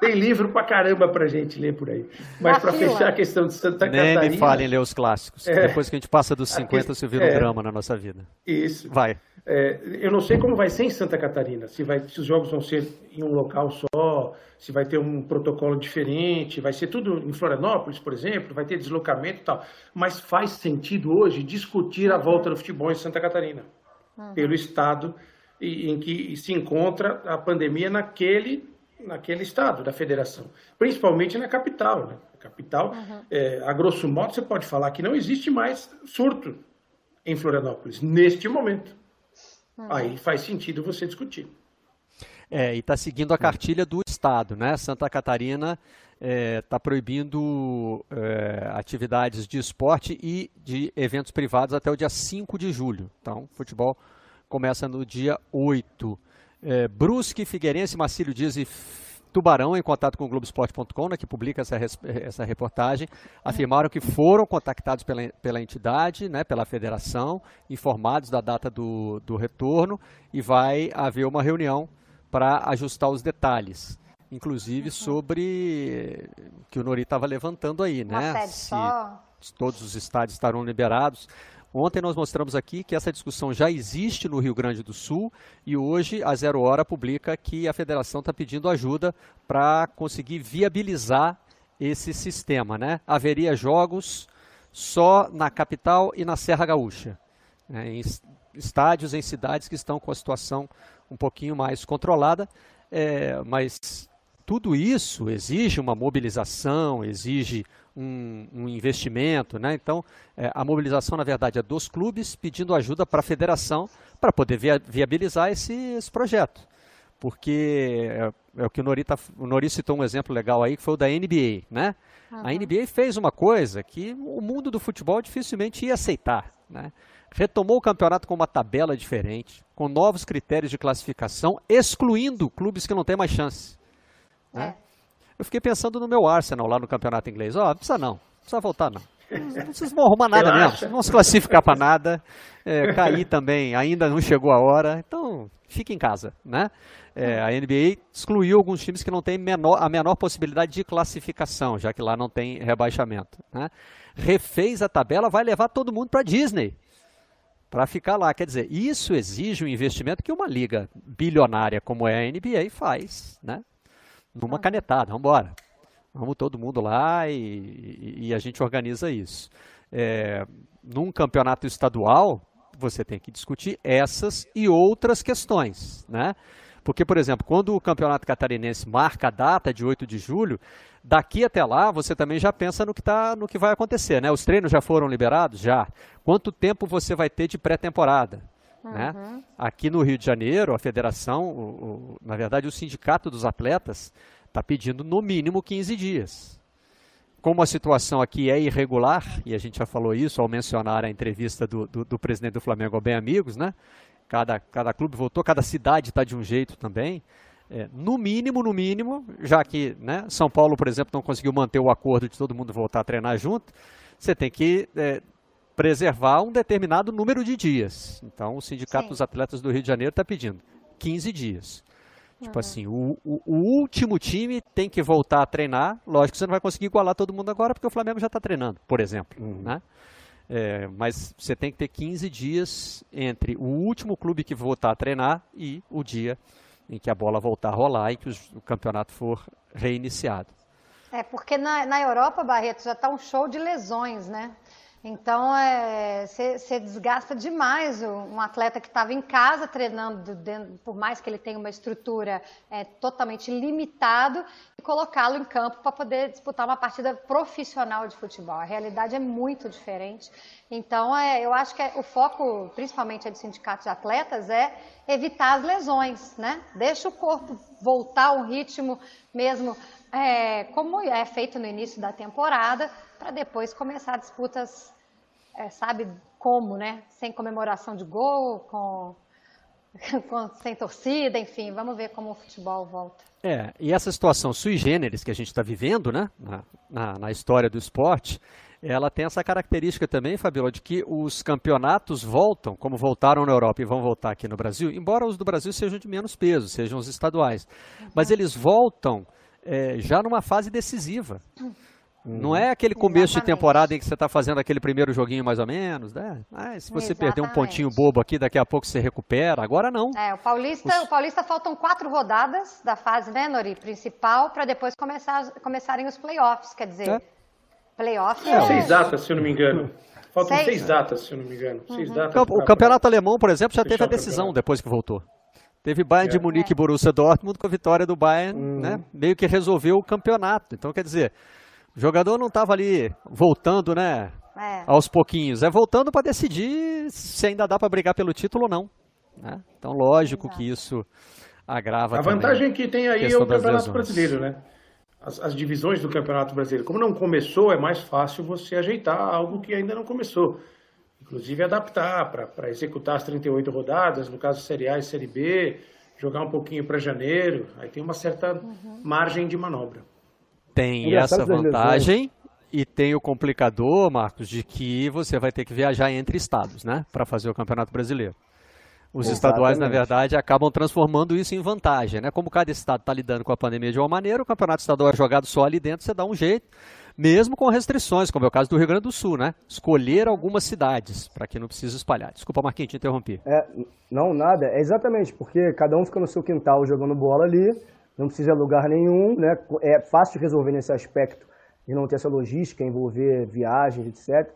S2: Tem livro pra caramba pra gente ler por aí. Mas para fechar a questão de Santa Nem Catarina...
S1: Nem me falem ler os clássicos. É, Depois que a gente passa dos 50, você vira um é, drama na nossa vida.
S2: Isso.
S1: Vai.
S2: É, eu não sei como vai ser em Santa Catarina, se, vai, se os jogos vão ser em um local só, se vai ter um protocolo diferente, vai ser tudo em Florianópolis, por exemplo, vai ter deslocamento e tal. Mas faz sentido hoje discutir a volta do futebol em Santa Catarina, uhum. pelo estado em que se encontra a pandemia naquele, naquele estado da federação, principalmente na capital. Né? A capital, uhum. é, a grosso modo, você pode falar que não existe mais surto em Florianópolis, neste momento. Hum. Aí faz sentido você discutir.
S1: É, e está seguindo a cartilha do Estado, né? Santa Catarina está é, tá proibindo é, atividades de esporte e de eventos privados até o dia 5 de julho. Então, futebol começa no dia 8. É, Brusque, Figueirense, Marcílio Dias e Tubarão, em contato com o Globoesporte.com, né, que publica essa, essa reportagem, afirmaram que foram contactados pela, pela entidade, né, pela federação, informados da data do, do retorno e vai haver uma reunião para ajustar os detalhes. Inclusive sobre que o Nori estava levantando aí, né? Se, se todos os estádios estarão liberados. Ontem nós mostramos aqui que essa discussão já existe no Rio Grande do Sul e hoje a Zero Hora publica que a federação está pedindo ajuda para conseguir viabilizar esse sistema. Né? Haveria jogos só na capital e na Serra Gaúcha, né? em estádios em cidades que estão com a situação um pouquinho mais controlada, é, mas tudo isso exige uma mobilização, exige um, um investimento, né? Então, é, a mobilização, na verdade, é dos clubes pedindo ajuda para a federação para poder via viabilizar esse, esse, projeto. Porque é, é, o que o Nori, tá, o Nori citou um exemplo legal aí, que foi o da NBA, né? Uhum. A NBA fez uma coisa que o mundo do futebol dificilmente ia aceitar, né? Retomou o campeonato com uma tabela diferente, com novos critérios de classificação, excluindo clubes que não têm mais chance. Né? É. Eu fiquei pensando no meu Arsenal lá no campeonato inglês. Ó, oh, não precisa não, não precisa voltar não. Vocês não vão arrumar nada Relaxa. mesmo, não vão se classificar para nada. É, cair também, ainda não chegou a hora. Então, fique em casa, né? É, a NBA excluiu alguns times que não têm menor, a menor possibilidade de classificação, já que lá não tem rebaixamento. Né? Refez a tabela, vai levar todo mundo para Disney para ficar lá. Quer dizer, isso exige um investimento que uma liga bilionária como é a NBA faz, né? Numa ah. canetada, vamos embora. Vamos todo mundo lá e, e, e a gente organiza isso. É, num campeonato estadual, você tem que discutir essas e outras questões, né? Porque, por exemplo, quando o campeonato catarinense marca a data de 8 de julho, daqui até lá você também já pensa no que, tá, no que vai acontecer, né? Os treinos já foram liberados? Já. Quanto tempo você vai ter de pré-temporada? Né? Uhum. Né? Aqui no Rio de Janeiro, a federação, o, o, na verdade o sindicato dos atletas, está pedindo no mínimo 15 dias. Como a situação aqui é irregular, e a gente já falou isso ao mencionar a entrevista do, do, do presidente do Flamengo ao Bem Amigos, né? cada, cada clube voltou, cada cidade está de um jeito também. É, no mínimo, no mínimo, já que né, São Paulo, por exemplo, não conseguiu manter o acordo de todo mundo voltar a treinar junto, você tem que é, preservar um determinado número de dias. Então, o Sindicato Sim. dos Atletas do Rio de Janeiro está pedindo 15 dias. Tipo uhum. assim, o, o, o, último time tem que voltar a treinar. Lógico que você não vai conseguir igualar todo mundo agora, porque o Flamengo já está treinando, por exemplo. Uhum. Né? É, mas você tem que ter 15 dias entre o último clube que voltar a treinar e o dia em que a bola voltar a rolar e que o campeonato for reiniciado.
S3: É, porque na, na Europa, Barreto, já está um show de lesões, né? Então, você é, desgasta demais um atleta que estava em casa treinando, dentro, por mais que ele tenha uma estrutura é, totalmente limitado, e colocá-lo em campo para poder disputar uma partida profissional de futebol. A realidade é muito diferente. Então, é, eu acho que é, o foco, principalmente de sindicatos de atletas, é evitar as lesões, né? Deixa o corpo voltar ao ritmo mesmo é, como é feito no início da temporada, para depois começar disputas, é, sabe como, né? Sem comemoração de gol, com, com, sem torcida, enfim, vamos ver como o futebol volta.
S1: É, e essa situação sui generis que a gente está vivendo, né, na, na, na, história do esporte, ela tem essa característica também, Fabiola, de que os campeonatos voltam, como voltaram na Europa e vão voltar aqui no Brasil, embora os do Brasil sejam de menos peso, sejam os estaduais, uhum. mas eles voltam é, já numa fase decisiva. Não é aquele começo Exatamente. de temporada em que você está fazendo aquele primeiro joguinho mais ou menos, né? Ah, se você Exatamente. perder um pontinho bobo aqui, daqui a pouco você recupera. Agora não.
S3: É, o Paulista, os... o Paulista faltam quatro rodadas da fase, né, Nori, principal, para depois começar, começarem os playoffs, quer dizer, é. playoffs.
S2: É, é... Seis datas, se eu não me engano. Faltam seis, seis datas, se eu não me engano. Uhum. Seis datas.
S1: O, campeonato alemão, por exemplo, já teve a decisão depois que voltou. Teve Bayern é. de Munique e Borussia Dortmund com a vitória do Bayern, uhum. né? Meio que resolveu o campeonato. Então, quer dizer, o jogador não estava ali voltando, né? É. Aos pouquinhos. É voltando para decidir se ainda dá para brigar pelo título ou não. Né? Então, lógico Exato. que isso agrava.
S2: A vantagem que tem aí é o Campeonato Brasileiro, né? As, as, divisões do Campeonato Brasileiro. Como não começou, é mais fácil você ajeitar algo que ainda não começou. Inclusive adaptar para executar as 38 rodadas, no caso Série A e Série B, jogar um pouquinho para janeiro. Aí tem uma certa uhum. margem de manobra.
S1: Tem essa vantagem e tem o complicador, Marcos, de que você vai ter que viajar entre estados, né, para fazer o Campeonato Brasileiro. Os Exatamente. estaduais, na verdade, acabam transformando isso em vantagem, né? Como cada estado está lidando com a pandemia de uma maneira, o campeonato estadual é jogado só ali dentro, você dá um jeito, mesmo com restrições, como é o caso do Rio Grande do Sul, né? Escolher algumas cidades para que não precise espalhar. Desculpa, Marquinhos, te interrompi.
S4: É, não, nada. É exatamente, porque cada um fica no seu quintal jogando bola ali, não precisa de lugar nenhum, né? É fácil resolver nesse aspecto de não ter essa logística, envolver viagens, etc.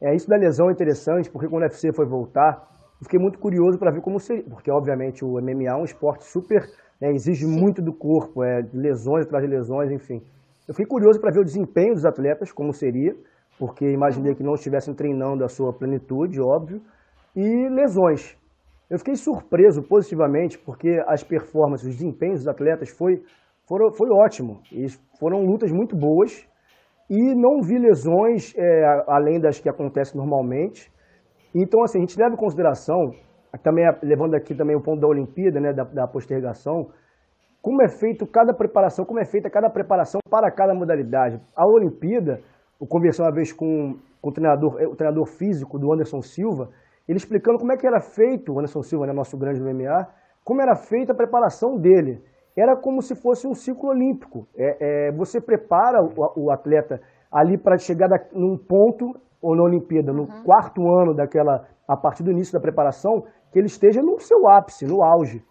S4: É, isso da lesão é interessante, porque quando o UFC foi voltar, eu fiquei muito curioso para ver como seria, porque obviamente o MMA é um esporte super, né, exige muito do corpo, é, lesões atrás de lesões, enfim. Eu fiquei curioso para ver o desempenho dos atletas, como seria, porque imaginei que não estivessem treinando a sua plenitude, óbvio, e lesões. Eu fiquei surpreso positivamente porque as performances, os desempenhos dos atletas foi, foram, foi ótimo. E foram lutas muito boas e não vi lesões é, além das que acontecem normalmente. Então, assim, a gente leva em consideração, também levando aqui também o ponto da Olimpíada, né, da, da postergação, como é feito cada preparação, como é feita cada preparação para cada modalidade. A Olimpíada eu conversei uma vez com, com o, treinador, o treinador físico do Anderson Silva, ele explicando como é que era feito, o Anderson Silva, né, nosso grande MMA, como era feita a preparação dele. Era como se fosse um ciclo olímpico. É, é você prepara o, o, atleta ali para chegar da, num ponto, ou na Olimpíada, no uhum. quarto ano daquela, a partir do início da preparação, que ele esteja no seu ápice, no auge.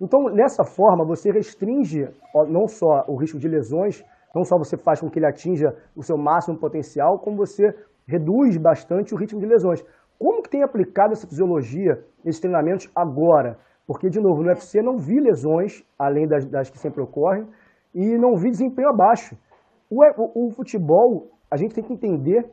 S4: Então, nessa forma, você restringe não só o risco de lesões, não só você faz com que ele atinja o seu máximo potencial, como você reduz bastante o ritmo de lesões. Como que tem aplicado essa fisiologia, esses treinamentos agora? Porque, de novo, no UFC não vi lesões, além das, das que sempre ocorrem, e não vi desempenho abaixo. O, o, o, futebol, a gente tem que entender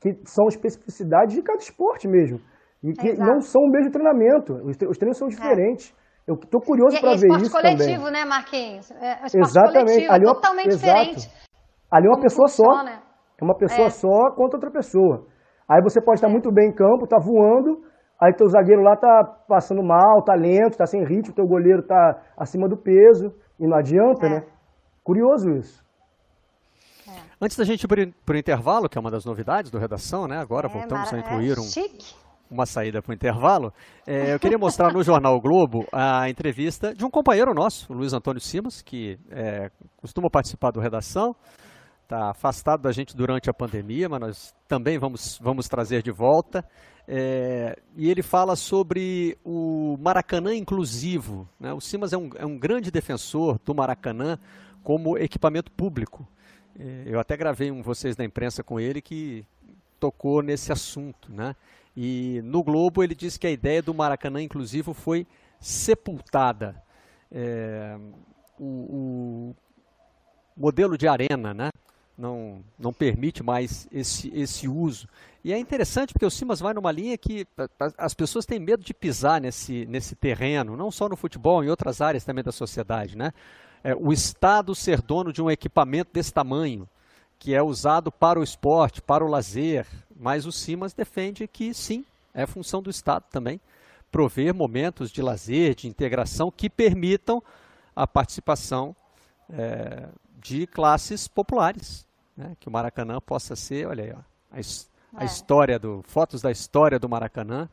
S4: que são especificidades de cada esporte mesmo. E que Exato. não são o mesmo treinamento. Os, os treinos são é. diferentes. É. Eu estou curioso para ver isso
S3: também. É esporte coletivo, né, Marquinhos? É um Exatamente. Coletivo, Ali é uma, totalmente exato. diferente.
S4: Ali é uma pessoa funciona. só. É uma pessoa é. só contra outra pessoa. Aí você pode estar muito bem em campo, tá voando, aí teu zagueiro lá tá passando mal, tá lento, tá sem ritmo, teu goleiro tá acima do peso, e não adianta, é. né? Curioso isso.
S1: É. Antes da gente ir para o intervalo, que é uma das novidades do Redação, né? Agora é, voltamos a incluir um, uma saída para o intervalo. É, eu queria mostrar no Jornal Globo a entrevista de um companheiro nosso, o Luiz Antônio Simas, que é, costuma participar do Redação está afastado da gente durante a pandemia, mas nós também vamos, vamos trazer de volta. É, e ele fala sobre o Maracanã inclusivo. Né? O Simas é um, é um grande defensor do Maracanã como equipamento público. É, eu até gravei um Vocês da Imprensa com ele que tocou nesse assunto. Né? E no Globo ele disse que a ideia do Maracanã inclusivo foi sepultada. É, o, o modelo de arena, né? Não, não permite mais esse, esse uso. E é interessante porque o Simas vai numa linha que as pessoas têm medo de pisar nesse, nesse terreno, não só no futebol, em outras áreas também da sociedade. Né? É, o Estado ser dono de um equipamento desse tamanho, que é usado para o esporte, para o lazer, mas o Simas defende que sim, é função do Estado também prover momentos de lazer, de integração que permitam a participação é, de classes populares. Né? Que o Maracanã possa ser, olha aí, ó, a, a é. história do. Fotos da história do Maracanã.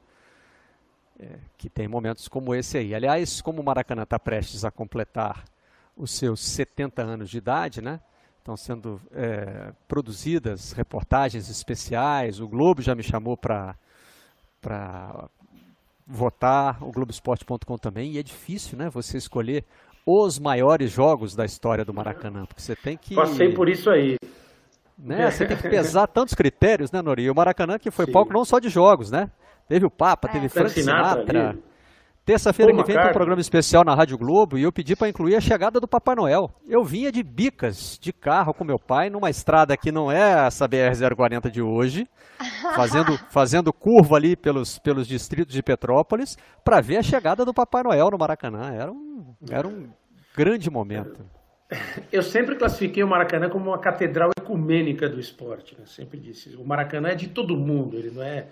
S1: É, que tem momentos como esse aí. Aliás, como o Maracanã está prestes a completar os seus 70 anos de idade, né? Estão sendo é, produzidas reportagens especiais. O Globo já me chamou para votar, o Globoesporte.com também. E é difícil, né? Você escolher os maiores jogos da história do Maracanã, porque você tem que.
S2: Passei por isso aí.
S1: Né? Você tem que pesar tantos critérios, né, Nori? E o Maracanã que foi Sim. palco não só de jogos, né? Teve o Papa, é. teve Frank Sinatra. Sinatra Terça-feira que vem tem um programa especial na Rádio Globo e eu pedi para incluir a chegada do Papai Noel. Eu vinha de bicas de carro com meu pai numa estrada que não é essa BR-040 de hoje, fazendo, fazendo curva ali pelos, pelos distritos de Petrópolis para ver a chegada do Papai Noel no Maracanã. Era um, era um grande momento.
S2: Eu sempre classifiquei o Maracanã como uma catedral ecumênica do esporte. Né? Sempre disse. O Maracanã é de todo mundo, ele não é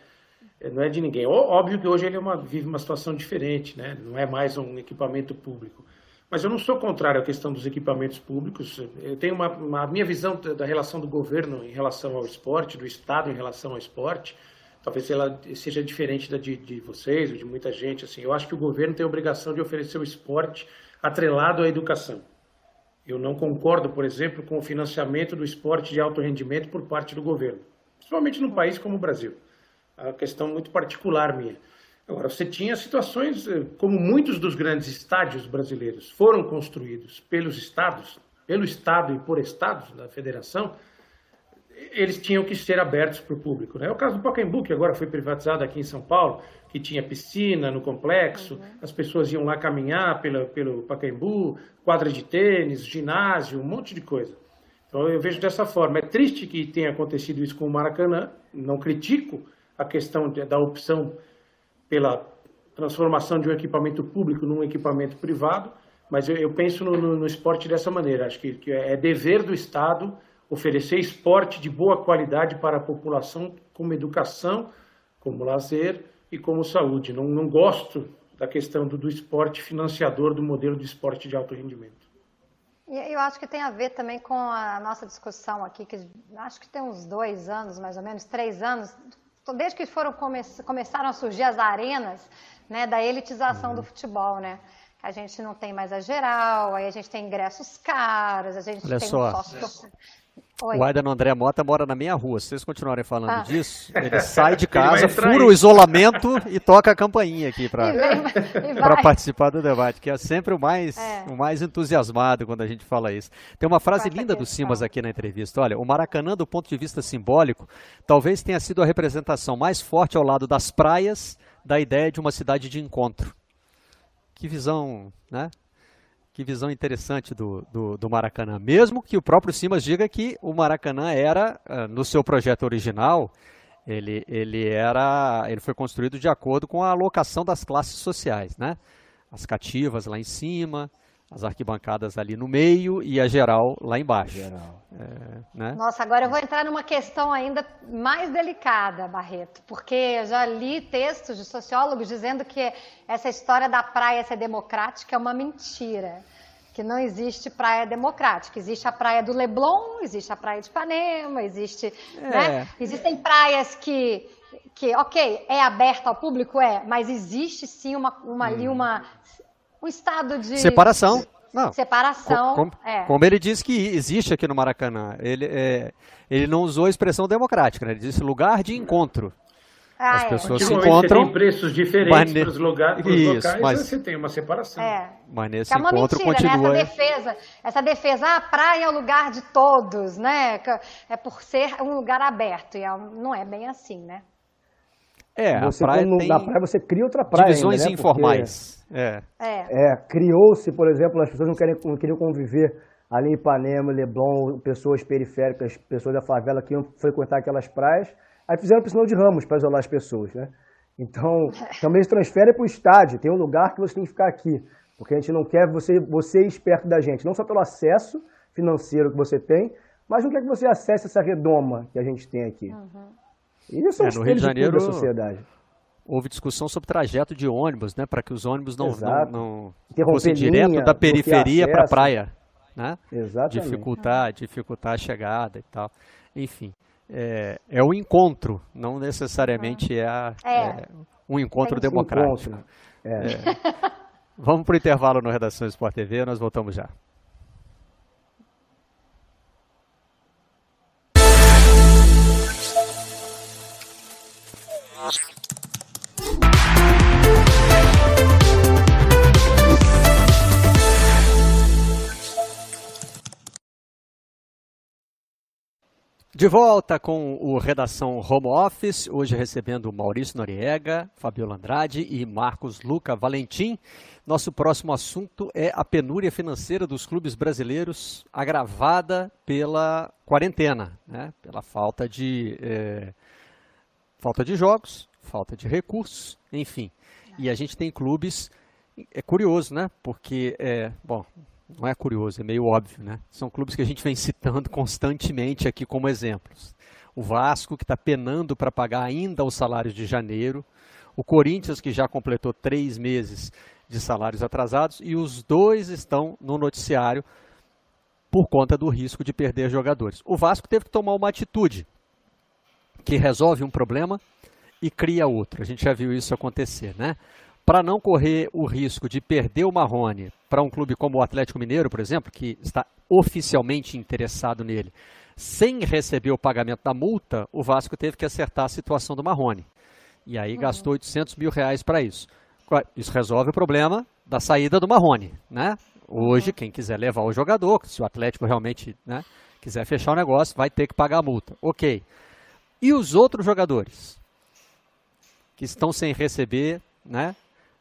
S2: não é de ninguém. Óbvio que hoje ele é uma, vive uma situação diferente, né? não é mais um equipamento público. Mas eu não sou contrário à questão dos equipamentos públicos. Eu tenho uma, uma, minha visão da relação do governo em relação ao esporte, do Estado em relação ao esporte, talvez ela seja diferente da de, de vocês ou de muita gente. Assim, eu acho que o governo tem a obrigação de oferecer o esporte atrelado à educação. Eu não concordo, por exemplo, com o financiamento do esporte de alto rendimento por parte do governo, principalmente num país como o Brasil a questão muito particular minha. Agora, você tinha situações, eh, como muitos dos grandes estádios brasileiros foram construídos pelos estados, pelo estado e por estados da federação, eles tinham que ser abertos para o público. Né? É o caso do Pacaembu, que agora foi privatizado aqui em São Paulo, que tinha piscina no complexo, uhum. as pessoas iam lá caminhar pela, pelo Pacaembu, quadra de tênis, ginásio, um monte de coisa. Então eu vejo dessa forma. É triste que tenha acontecido isso com o Maracanã, não critico, a questão da opção pela transformação de um equipamento público num equipamento privado, mas eu, eu penso no, no, no, esporte dessa maneira. Acho que, que é dever do Estado oferecer esporte de boa qualidade para a população, como educação, como lazer e como saúde. Não, não gosto da questão do, do esporte financiador do modelo de esporte de alto rendimento.
S3: Eu acho que tem a ver também com a nossa discussão aqui, que acho que tem uns dois anos, mais ou menos, três anos, desde que foram come começaram a surgir as arenas né, da elitização uhum. do futebol, né? A gente não tem mais a geral, aí a gente tem ingressos caros, a gente
S1: Olha
S3: tem
S1: só. um sócio. Oi. O Aidan André Mota mora na minha rua. Se vocês continuarem falando ah. disso, ele sai de casa, fura o isolamento e toca a campainha aqui para participar do debate, que é sempre o mais, é. o mais entusiasmado quando a gente fala isso. Tem uma frase linda do Simas aqui na entrevista. Olha, o Maracanã, do ponto de vista simbólico, talvez tenha sido a representação mais forte ao lado das praias da ideia de uma cidade de encontro. Que visão, né? Que visão interessante do, do, do, Maracanã. Mesmo que o próprio Simas diga que o Maracanã era, ah, no seu projeto original, ele, ele, era, ele foi construído de acordo com a alocação das classes sociais, né? As cativas lá em cima, as arquibancadas ali no meio e a geral lá embaixo. Geral.
S3: É, né? Nossa, agora eu vou entrar numa questão ainda mais delicada, Barreto, porque eu já li textos de sociólogos dizendo que essa história da praia ser democrática é uma mentira. Que não existe praia democrática. Existe a praia do Leblon, existe a praia de Ipanema, existe. É. Né? Existem praias que que, ok, é aberta ao público, é, mas existe sim uma, uma hum. ali uma um estado de
S1: separação.
S3: Não. Separação.
S1: Com, com, é. Como ele disse que existe aqui no Maracanã, ele, é, ele não usou a expressão democrática, né? ele disse lugar de encontro.
S2: Ah, As é. pessoas se encontram. Você tem preços diferentes para os lugares, Isso, locais, mas você tem uma separação. É.
S1: Mas nesse é uma encontro mentira,
S3: continua. Né? Essa defesa, essa defesa, ah, a praia é o lugar de todos, né? É por ser um lugar aberto. E é não é bem assim, né?
S4: É, você, a praia tem... na praia você cria outra praia.
S1: Divisões ainda, né? informais.
S4: É. É. é Criou-se, por exemplo, as pessoas não, querem, não queriam conviver ali em Ipanema, Leblon, pessoas periféricas, pessoas da favela que iam frequentar aquelas praias. Aí fizeram piscina de ramos para isolar as pessoas, né? Então, também se transfere para o estádio. Tem um lugar que você tem que ficar aqui. Porque a gente não quer você, vocês perto da gente. Não só pelo acesso financeiro que você tem, mas não quer que você acesse essa redoma que a gente tem aqui. Uhum.
S1: Isso é, é no Rio de Janeiro, da sociedade houve discussão sobre trajeto de ônibus, né, para que os ônibus não, não, não fossem direto da periferia para a praia, né? Exatamente. Dificultar, dificultar a chegada e tal. Enfim, é, é o encontro, não necessariamente é, a, é. é um encontro democrático. Encontro. É. é. Vamos para o intervalo no Redação Sport TV, nós voltamos já. De volta com o Redação Home Office, hoje recebendo Maurício Noriega, Fabiola Andrade e Marcos Luca Valentim. Nosso próximo assunto é a penúria financeira dos clubes brasileiros, agravada pela quarentena, né? pela falta de, é, falta de jogos, falta de recursos, enfim. E a gente tem clubes, é curioso, né? Porque, é, bom, não é curioso, é meio óbvio, né? São clubes que a gente vem citando constantemente aqui como exemplos. O Vasco, que está penando para pagar ainda os salários de janeiro, o Corinthians, que já completou três meses de salários atrasados, e os dois estão no noticiário por conta do risco de perder jogadores. O Vasco teve que tomar uma atitude que resolve um problema e cria outro. A gente já viu isso acontecer, né? para não correr o risco de perder o Marrone para um clube como o Atlético Mineiro, por exemplo, que está oficialmente interessado nele, sem receber o pagamento da multa, o Vasco teve que acertar a situação do Marrone. E aí uhum. gastou 800 mil reais para isso. Isso resolve o problema da saída do Marrone, né? Hoje, uhum. quem quiser levar o jogador, se o Atlético realmente né, quiser fechar o negócio, vai ter que pagar a multa. Ok. E os outros jogadores que estão sem receber, né?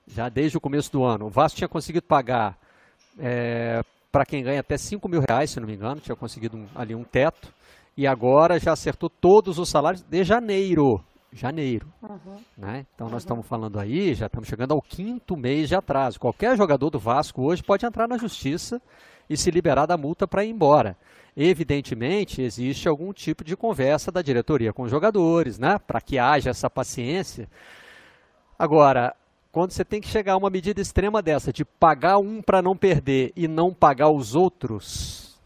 S1: já desde o começo do ano. O Vasco tinha conseguido pagar é, para quem ganha até 5 mil reais, se não me engano, tinha conseguido um, ali um teto, e agora já acertou todos os salários de janeiro. Janeiro. Uhum. Né? Então nós uhum. estamos falando aí, já estamos chegando ao quinto mês de atraso. Qualquer jogador do Vasco hoje pode entrar na justiça e se liberar da multa para ir embora. Evidentemente, existe algum tipo de conversa da diretoria com os jogadores, né? para que haja essa paciência. Agora, quando você tem que chegar a uma medida extrema dessa, de pagar um para não perder e não pagar os outros,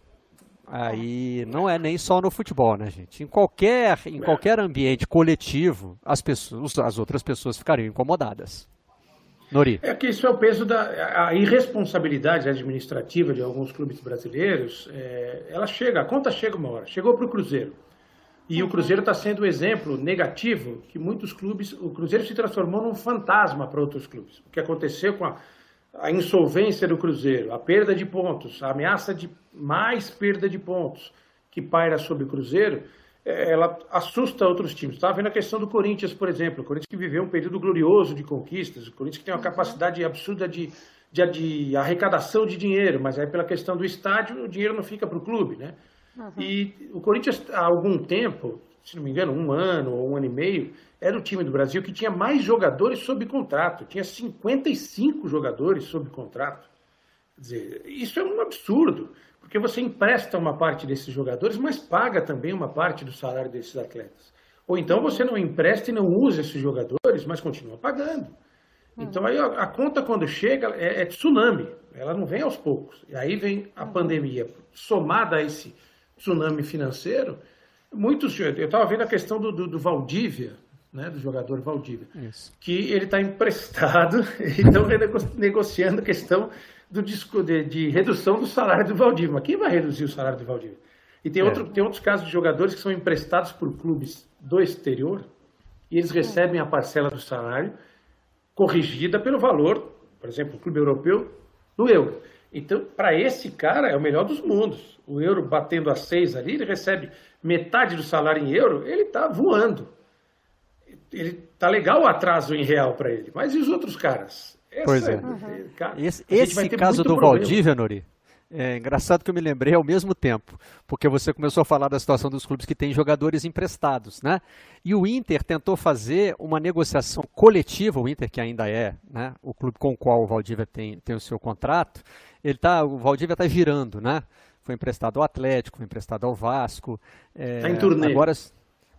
S1: aí não é nem só no futebol, né, gente? Em qualquer, em qualquer ambiente coletivo, as, pessoas, as outras pessoas ficariam incomodadas.
S2: Nori. É que isso é o peso da a irresponsabilidade administrativa de alguns clubes brasileiros. É, ela chega, a conta chega uma hora. Chegou para o Cruzeiro. E o Cruzeiro está sendo um exemplo negativo que muitos clubes. O Cruzeiro se transformou num fantasma para outros clubes. O que aconteceu com a, a insolvência do Cruzeiro, a perda de pontos, a ameaça de mais perda de pontos que paira sobre o Cruzeiro, ela assusta outros times. Estava vendo a questão do Corinthians, por exemplo. O Corinthians que viveu um período glorioso de conquistas, o Corinthians que tem uma capacidade absurda de, de, de arrecadação de dinheiro, mas aí pela questão do estádio, o dinheiro não fica para o clube, né? Uhum. E o Corinthians, há algum tempo, se não me engano, um ano ou um ano e meio, era o time do Brasil que tinha mais jogadores sob contrato. Tinha 55 jogadores sob contrato. Quer dizer, isso é um absurdo, porque você empresta uma parte desses jogadores, mas paga também uma parte do salário desses atletas. Ou então você não empresta e não usa esses jogadores, mas continua pagando. Então aí a, conta quando chega é, é tsunami, ela não vem aos poucos. E aí vem a pandemia somada a esse tsunami financeiro, muitos. Eu estava vendo a questão do, do, do, Valdívia, né, do jogador Valdívia, Isso. que ele está emprestado e estão negociando a questão do disco de, de, redução do salário do Valdívia. Mas quem vai reduzir o salário do Valdívia? E tem, é. outro, tem outros casos de jogadores que são emprestados por clubes do exterior e eles recebem a parcela do salário corrigida pelo valor, por exemplo, o clube europeu, do euro. Então, para esse cara, é o melhor dos mundos. O euro batendo a seis ali, ele recebe metade do salário em euro, ele está voando. Ele tá legal o atraso em real para ele. Mas e os outros caras?
S1: Essa, pois é. Uhum. Cara, esse, esse caso do problema. Valdívia, Nori, é engraçado que eu me lembrei ao mesmo tempo, porque você começou a falar da situação dos clubes que têm jogadores emprestados, né? E o Inter tentou fazer uma negociação coletiva, o Inter que ainda é né, o clube com o qual o Valdívia tem, tem o seu contrato, ele tá, o Valdívia está girando, né? Foi emprestado ao Atlético, foi emprestado ao Vasco.
S2: Está é, em turnê.
S1: Agora,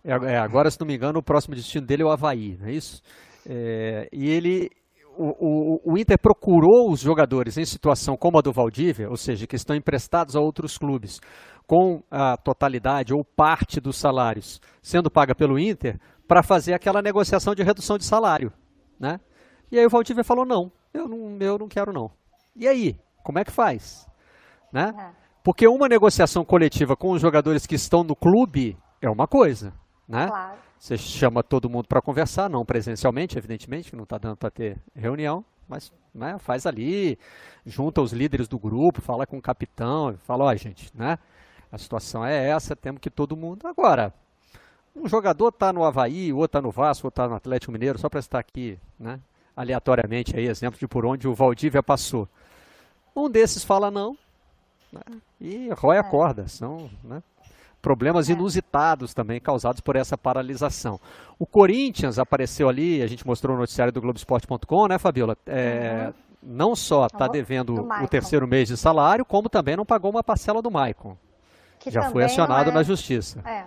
S1: é, é, agora, se não me engano, o próximo destino dele é o Havaí, não é isso? É, e ele, o, o, o, Inter procurou os jogadores em situação como a do Valdívia, ou seja, que estão emprestados a outros clubes, com a totalidade ou parte dos salários sendo paga pelo Inter, para fazer aquela negociação de redução de salário, né? E aí o Valdívia falou, não, eu não, eu não quero não. E aí? Como é que faz? Né? É. Porque uma negociação coletiva com os jogadores que estão no clube é uma coisa, né? Claro. Você chama todo mundo para conversar, não presencialmente, evidentemente, que não está dando para ter reunião, mas né, faz ali, junta os líderes do grupo, fala com o capitão, fala, ó, oh, gente, né? A situação é essa, temos que todo mundo. Agora, um jogador está no Havaí, outro está no Vasco, outro está no Atlético Mineiro, só para estar aqui, né? Aleatoriamente aí, exemplo de por onde o Valdívia passou. Um desses fala não né? e rói a é. corda. São né? Problemas é. inusitados também causados por essa paralisação. O Corinthians apareceu ali, a gente mostrou no noticiário do Globoesporte.com, né, Fabiola? É, uhum. Não só está devendo o terceiro mês de salário, como também não pagou uma parcela do Maicon. Que Já foi acionado é... na justiça.
S3: É.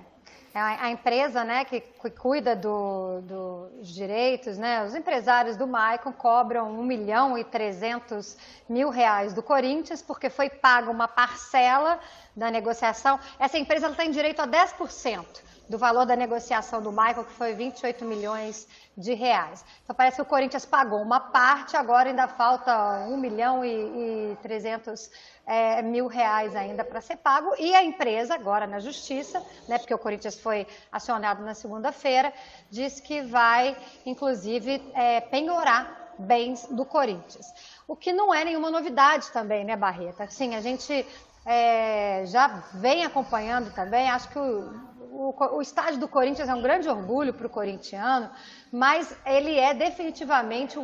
S3: É a empresa né, que cuida do, dos direitos, né, os empresários do Maicon cobram 1 milhão e 300 mil reais do Corinthians, porque foi paga uma parcela da negociação. Essa empresa ela tem direito a 10% do valor da negociação do Michael, que foi 28 milhões de reais. Então parece que o Corinthians pagou uma parte, agora ainda falta 1 milhão e, e 300 é, mil reais ainda para ser pago. E a empresa, agora na justiça, né, porque o Corinthians foi acionado na segunda-feira, diz que vai, inclusive, é, penhorar bens do Corinthians. O que não é nenhuma novidade também, né, Barreta? Sim, a gente é, já vem acompanhando também, acho que o o, o estádio do Corinthians é um grande orgulho para o corintiano, mas ele é definitivamente o,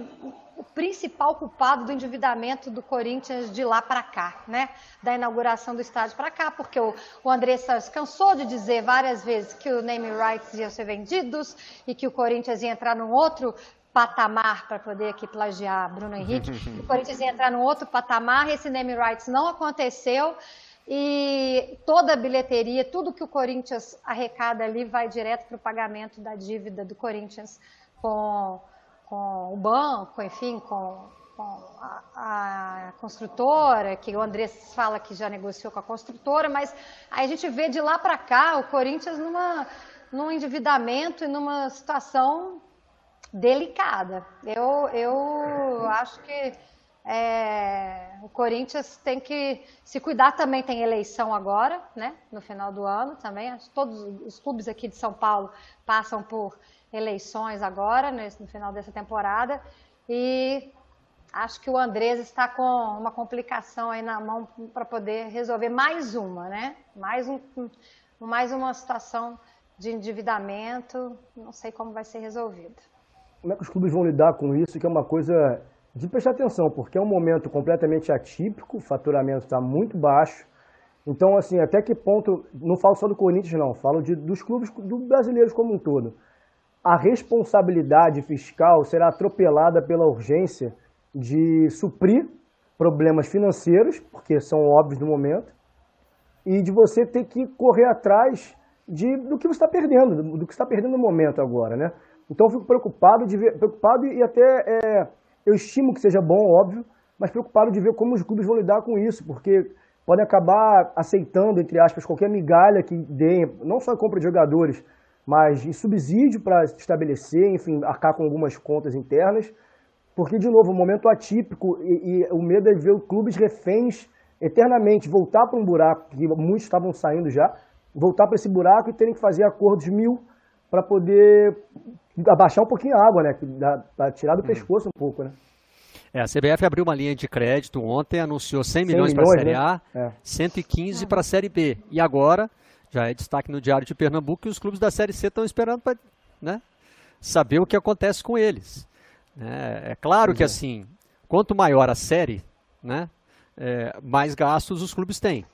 S3: o, principal culpado do endividamento do Corinthians de lá para cá, né? Da inauguração do estádio para cá, porque o, o André Santos cansou de dizer várias vezes que o name rights iam ser vendidos e que o Corinthians ia entrar num outro patamar para poder aqui plagiar Bruno Henrique. o Corinthians ia entrar num outro patamar, esse name rights não aconteceu. E toda a bilheteria, tudo que o Corinthians arrecada ali vai direto para o pagamento da dívida do Corinthians com, com o banco, enfim, com, com a, a, construtora, que o André fala que já negociou com a construtora, mas aí a gente vê de lá para cá o Corinthians numa, num endividamento e numa situação delicada. Eu, eu acho que é, o Corinthians tem que se cuidar também, tem eleição agora, né? No final do ano também. Todos os clubes aqui de São Paulo passam por eleições agora, no final dessa temporada. E acho que o Andrés está com uma complicação aí na mão para poder resolver mais uma, né? Mais, um, mais uma situação de endividamento. Não sei como vai ser resolvido.
S4: Como é que os clubes vão lidar com isso? Que é uma coisa de prestar atenção, porque é um momento completamente atípico, o faturamento está muito baixo. Então, assim, até que ponto, não falo só do Corinthians, não, falo de, dos clubes do brasileiros como um todo. A responsabilidade fiscal será atropelada pela urgência de suprir problemas financeiros, porque são óbvios no momento, e de você ter que correr atrás de, do que você está perdendo, do, que está perdendo no momento agora, né? Então, eu fico preocupado, de ver, preocupado e até é, eu estimo que seja bom, óbvio, mas preocupado de ver como os clubes vão lidar com isso, porque podem acabar aceitando, entre aspas, qualquer migalha que dê, não só em compra de jogadores, mas em subsídio para estabelecer, enfim, arcar com algumas contas internas, porque, de novo, um momento atípico e, e o medo é ver clubes reféns eternamente, voltar para um buraco, que muitos estavam saindo já, voltar para esse buraco e terem que fazer acordos mil para poder abaixar um pouquinho a água, né? Para tirar do uhum. pescoço um pouco, né?
S1: É, a CBF abriu uma linha de crédito ontem, anunciou 100 milhões, 100 milhões para a Série A, né? é. 115 para a Série B. E agora, já é destaque no Diário de Pernambuco, que os clubes da Série C estão esperando para né, saber o que acontece com eles. É, é claro pois que, é. assim, quanto maior a série, né, é, mais gastos os clubes têm.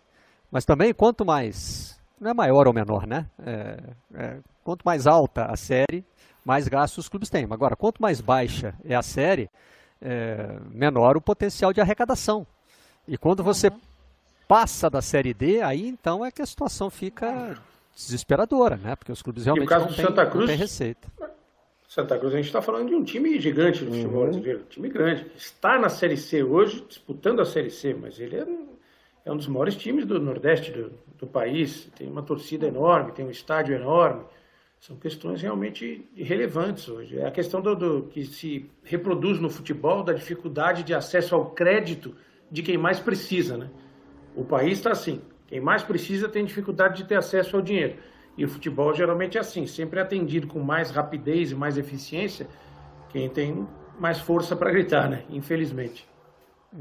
S1: Mas também, quanto mais, não é maior ou menor, né? É, é, quanto mais alta a série, mais gastos os clubes têm. Agora, quanto mais baixa é a série, é, menor o potencial de arrecadação. E quando você uhum. passa da série D, aí então é que a situação fica desesperadora, né? Porque os clubes realmente não têm, Santa Cruz, não têm receita.
S2: Santa Cruz, a gente está falando de um time gigante do futebol uhum. brasileiro, um time grande. Está na Série C hoje, disputando a Série C, mas ele é um, é um dos maiores times do Nordeste do, do país. Tem uma torcida enorme, tem um estádio enorme. São questões realmente relevantes hoje. É a questão do, do, que se reproduz no futebol da dificuldade de acesso ao crédito de quem mais precisa. Né? O país está assim: quem mais precisa tem dificuldade de ter acesso ao dinheiro. E o futebol geralmente é assim: sempre é atendido com mais rapidez e mais eficiência quem tem mais força para gritar, né? infelizmente.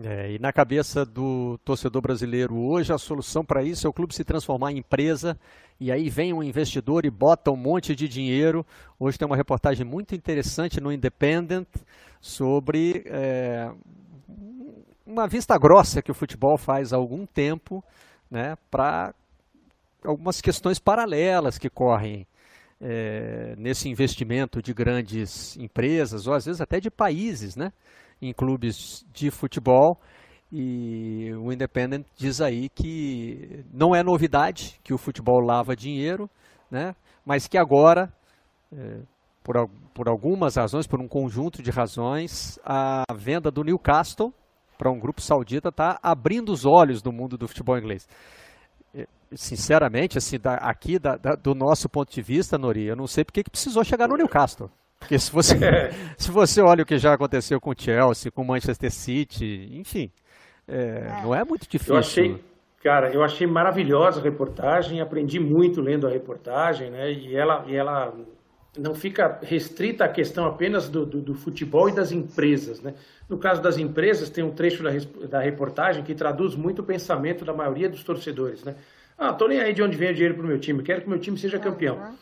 S1: É, e na cabeça do torcedor brasileiro hoje, a solução para isso é o clube se transformar em empresa e aí vem um investidor e bota um monte de dinheiro. Hoje tem uma reportagem muito interessante no Independent sobre é, uma vista grossa que o futebol faz há algum tempo né, para algumas questões paralelas que correm é, nesse investimento de grandes empresas, ou às vezes até de países, né? Em clubes de futebol. E o Independent diz aí que não é novidade que o futebol lava dinheiro, né? mas que agora, é, por, por algumas razões, por um conjunto de razões, a venda do Newcastle para um grupo saudita está abrindo os olhos do mundo do futebol inglês. É, sinceramente, assim, da, aqui da, da, do nosso ponto de vista, Nori, eu não sei porque que precisou chegar no Newcastle. Porque se você, se você olha o que já aconteceu com o Chelsea, com o Manchester City, enfim, é, não é muito difícil.
S2: Eu achei, cara, eu achei maravilhosa a reportagem, aprendi muito lendo a reportagem, né? E ela, e ela não fica restrita à questão apenas do, do, do, futebol e das empresas. Né? No caso das empresas, tem um trecho da, da reportagem que traduz muito o pensamento da maioria dos torcedores. Né? Ah, tô nem aí de onde vem o dinheiro para o meu time, quero que o meu time seja campeão.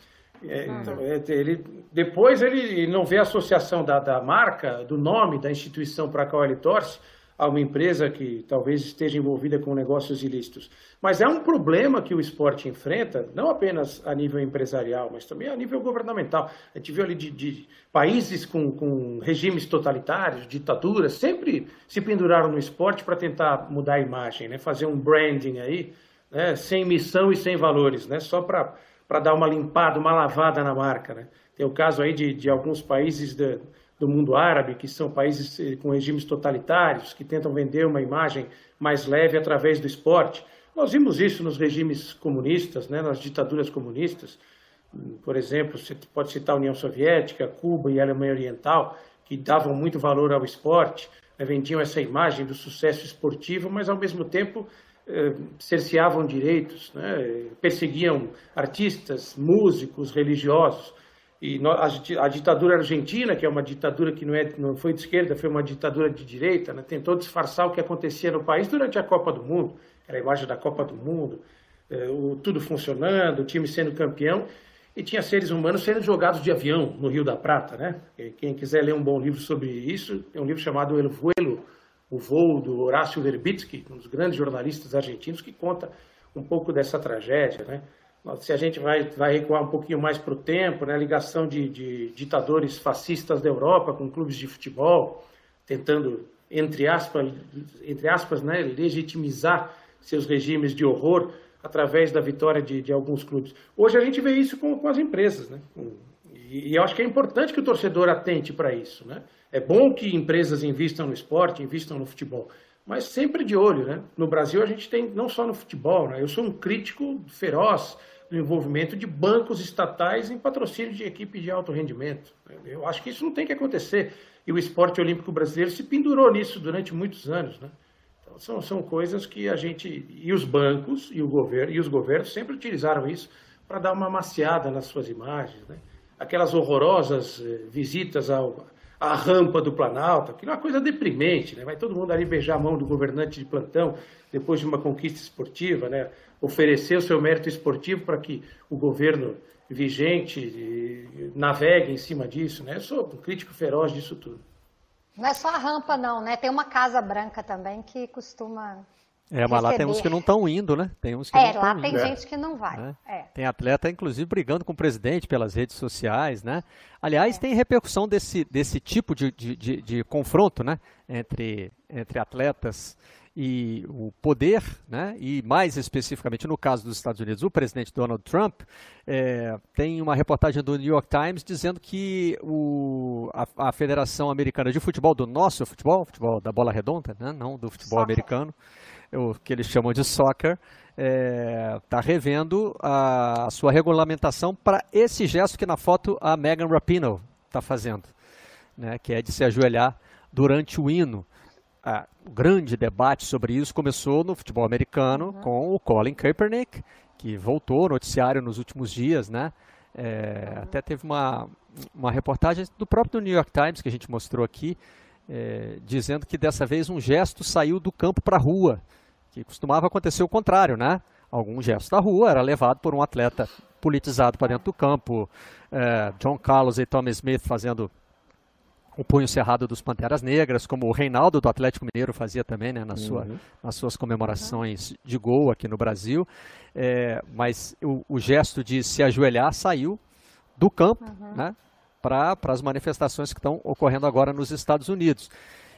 S2: É, uhum. então, é, ele, depois ele não vê a associação da, da marca, do nome da instituição para a qual ele torce, a uma empresa que talvez esteja envolvida com negócios ilícitos. Mas é um problema que o esporte enfrenta, não apenas a nível empresarial, mas também a nível governamental. A gente viu ali de, de países com, com, regimes totalitários, ditaduras, sempre se penduraram no esporte para tentar mudar a imagem, né? fazer um branding aí, né? sem missão e sem valores, né? só para para dar uma limpada, uma lavada na marca. Né? Tem o caso aí de, de alguns países de, do mundo árabe, que são países eh, com regimes totalitários, que tentam vender uma imagem mais leve através do esporte. Nós vimos isso nos regimes comunistas, né, nas ditaduras comunistas. Por exemplo, você pode citar a União Soviética, Cuba e a Alemanha Oriental, que davam muito valor ao esporte, né, vendiam essa imagem do sucesso esportivo, mas ao mesmo tempo cerceavam direitos, né, perseguiam artistas, músicos, religiosos. E a ditadura argentina, que é uma ditadura que não, é, não foi de esquerda, foi uma ditadura de direita, né, tentou disfarçar o que acontecia no país durante a Copa do Mundo, era a imagem da Copa do Mundo, o, tudo funcionando, o time sendo campeão, e tinha seres humanos sendo jogados de avião no Rio da Prata. Né? Quem quiser ler um bom livro sobre isso, é um livro chamado El Vuelo, o voo do Horácio Verbitsky, um dos grandes jornalistas argentinos, que conta um pouco dessa tragédia. Né? se a gente vai, vai recuar um pouquinho mais para o tempo, né, a ligação de, de, ditadores fascistas da Europa com clubes de futebol, tentando, entre aspas, entre aspas né, legitimizar seus regimes de horror através da vitória de, de alguns clubes. Hoje a gente vê isso com, com as empresas. Né? E, e eu acho que é importante que o torcedor atente para isso. Né? É bom que empresas invistam no esporte, invistam no futebol, mas sempre de olho. Né? No Brasil a gente tem, não só no futebol, né? eu sou um crítico feroz do envolvimento de bancos estatais em patrocínio de equipe de alto rendimento. Eu acho que isso não tem que acontecer. E o esporte olímpico brasileiro se pendurou nisso durante muitos anos. Né? Então, são, são coisas que a gente. E os bancos e, o governo, e os governos sempre utilizaram isso para dar uma maciada nas suas imagens. Né? Aquelas horrorosas eh, visitas ao, à rampa do Planalto, aquilo é uma coisa deprimente. Né? Vai todo mundo ali beijar a mão do governante de plantão depois de uma conquista esportiva. Né? oferecer o seu mérito esportivo para que o governo vigente navegue em cima disso, né? Eu sou um crítico feroz disso tudo.
S3: Não é só a rampa, não, né? Tem uma Casa Branca também que costuma.
S1: É, mas lá tem uns que não estão indo, né? Tem uns que
S3: é,
S1: não
S3: lá tem indo. gente que não vai. Né? É.
S1: Tem atleta, inclusive, brigando com o presidente pelas redes sociais, né? Aliás, é. tem repercussão desse, desse tipo de, de, de, de confronto, né? Entre, entre atletas e o poder, né, e mais especificamente no caso dos Estados Unidos, o presidente Donald Trump, é, tem uma reportagem do New York Times dizendo que o, a, a, Federação Americana de Futebol, do nosso futebol, futebol da bola redonda, né, não do futebol soccer. americano, o que eles chamam de soccer, está é, tá revendo a, a, sua regulamentação para esse gesto que na foto a Megan Rapinoe está fazendo, né, que é de se ajoelhar durante o hino o grande debate sobre isso começou no futebol americano uhum. com o Colin Kaepernick, que voltou ao noticiário nos últimos dias, né? É, uhum. Até teve uma, uma reportagem do próprio New York Times que a gente mostrou aqui, é, dizendo que dessa vez um gesto saiu do campo para a rua, que costumava acontecer o contrário, né? Algum gesto da rua era levado por um atleta politizado para dentro do campo, é, John Carlos e Tommy Smith fazendo o punho cerrado dos Panteras Negras, como o Reinaldo do Atlético Mineiro fazia também, né, na sua, uhum. nas suas comemorações de gol aqui no Brasil. É, mas o, o, gesto de se ajoelhar saiu do campo uhum. né, para as manifestações que estão ocorrendo agora nos Estados Unidos.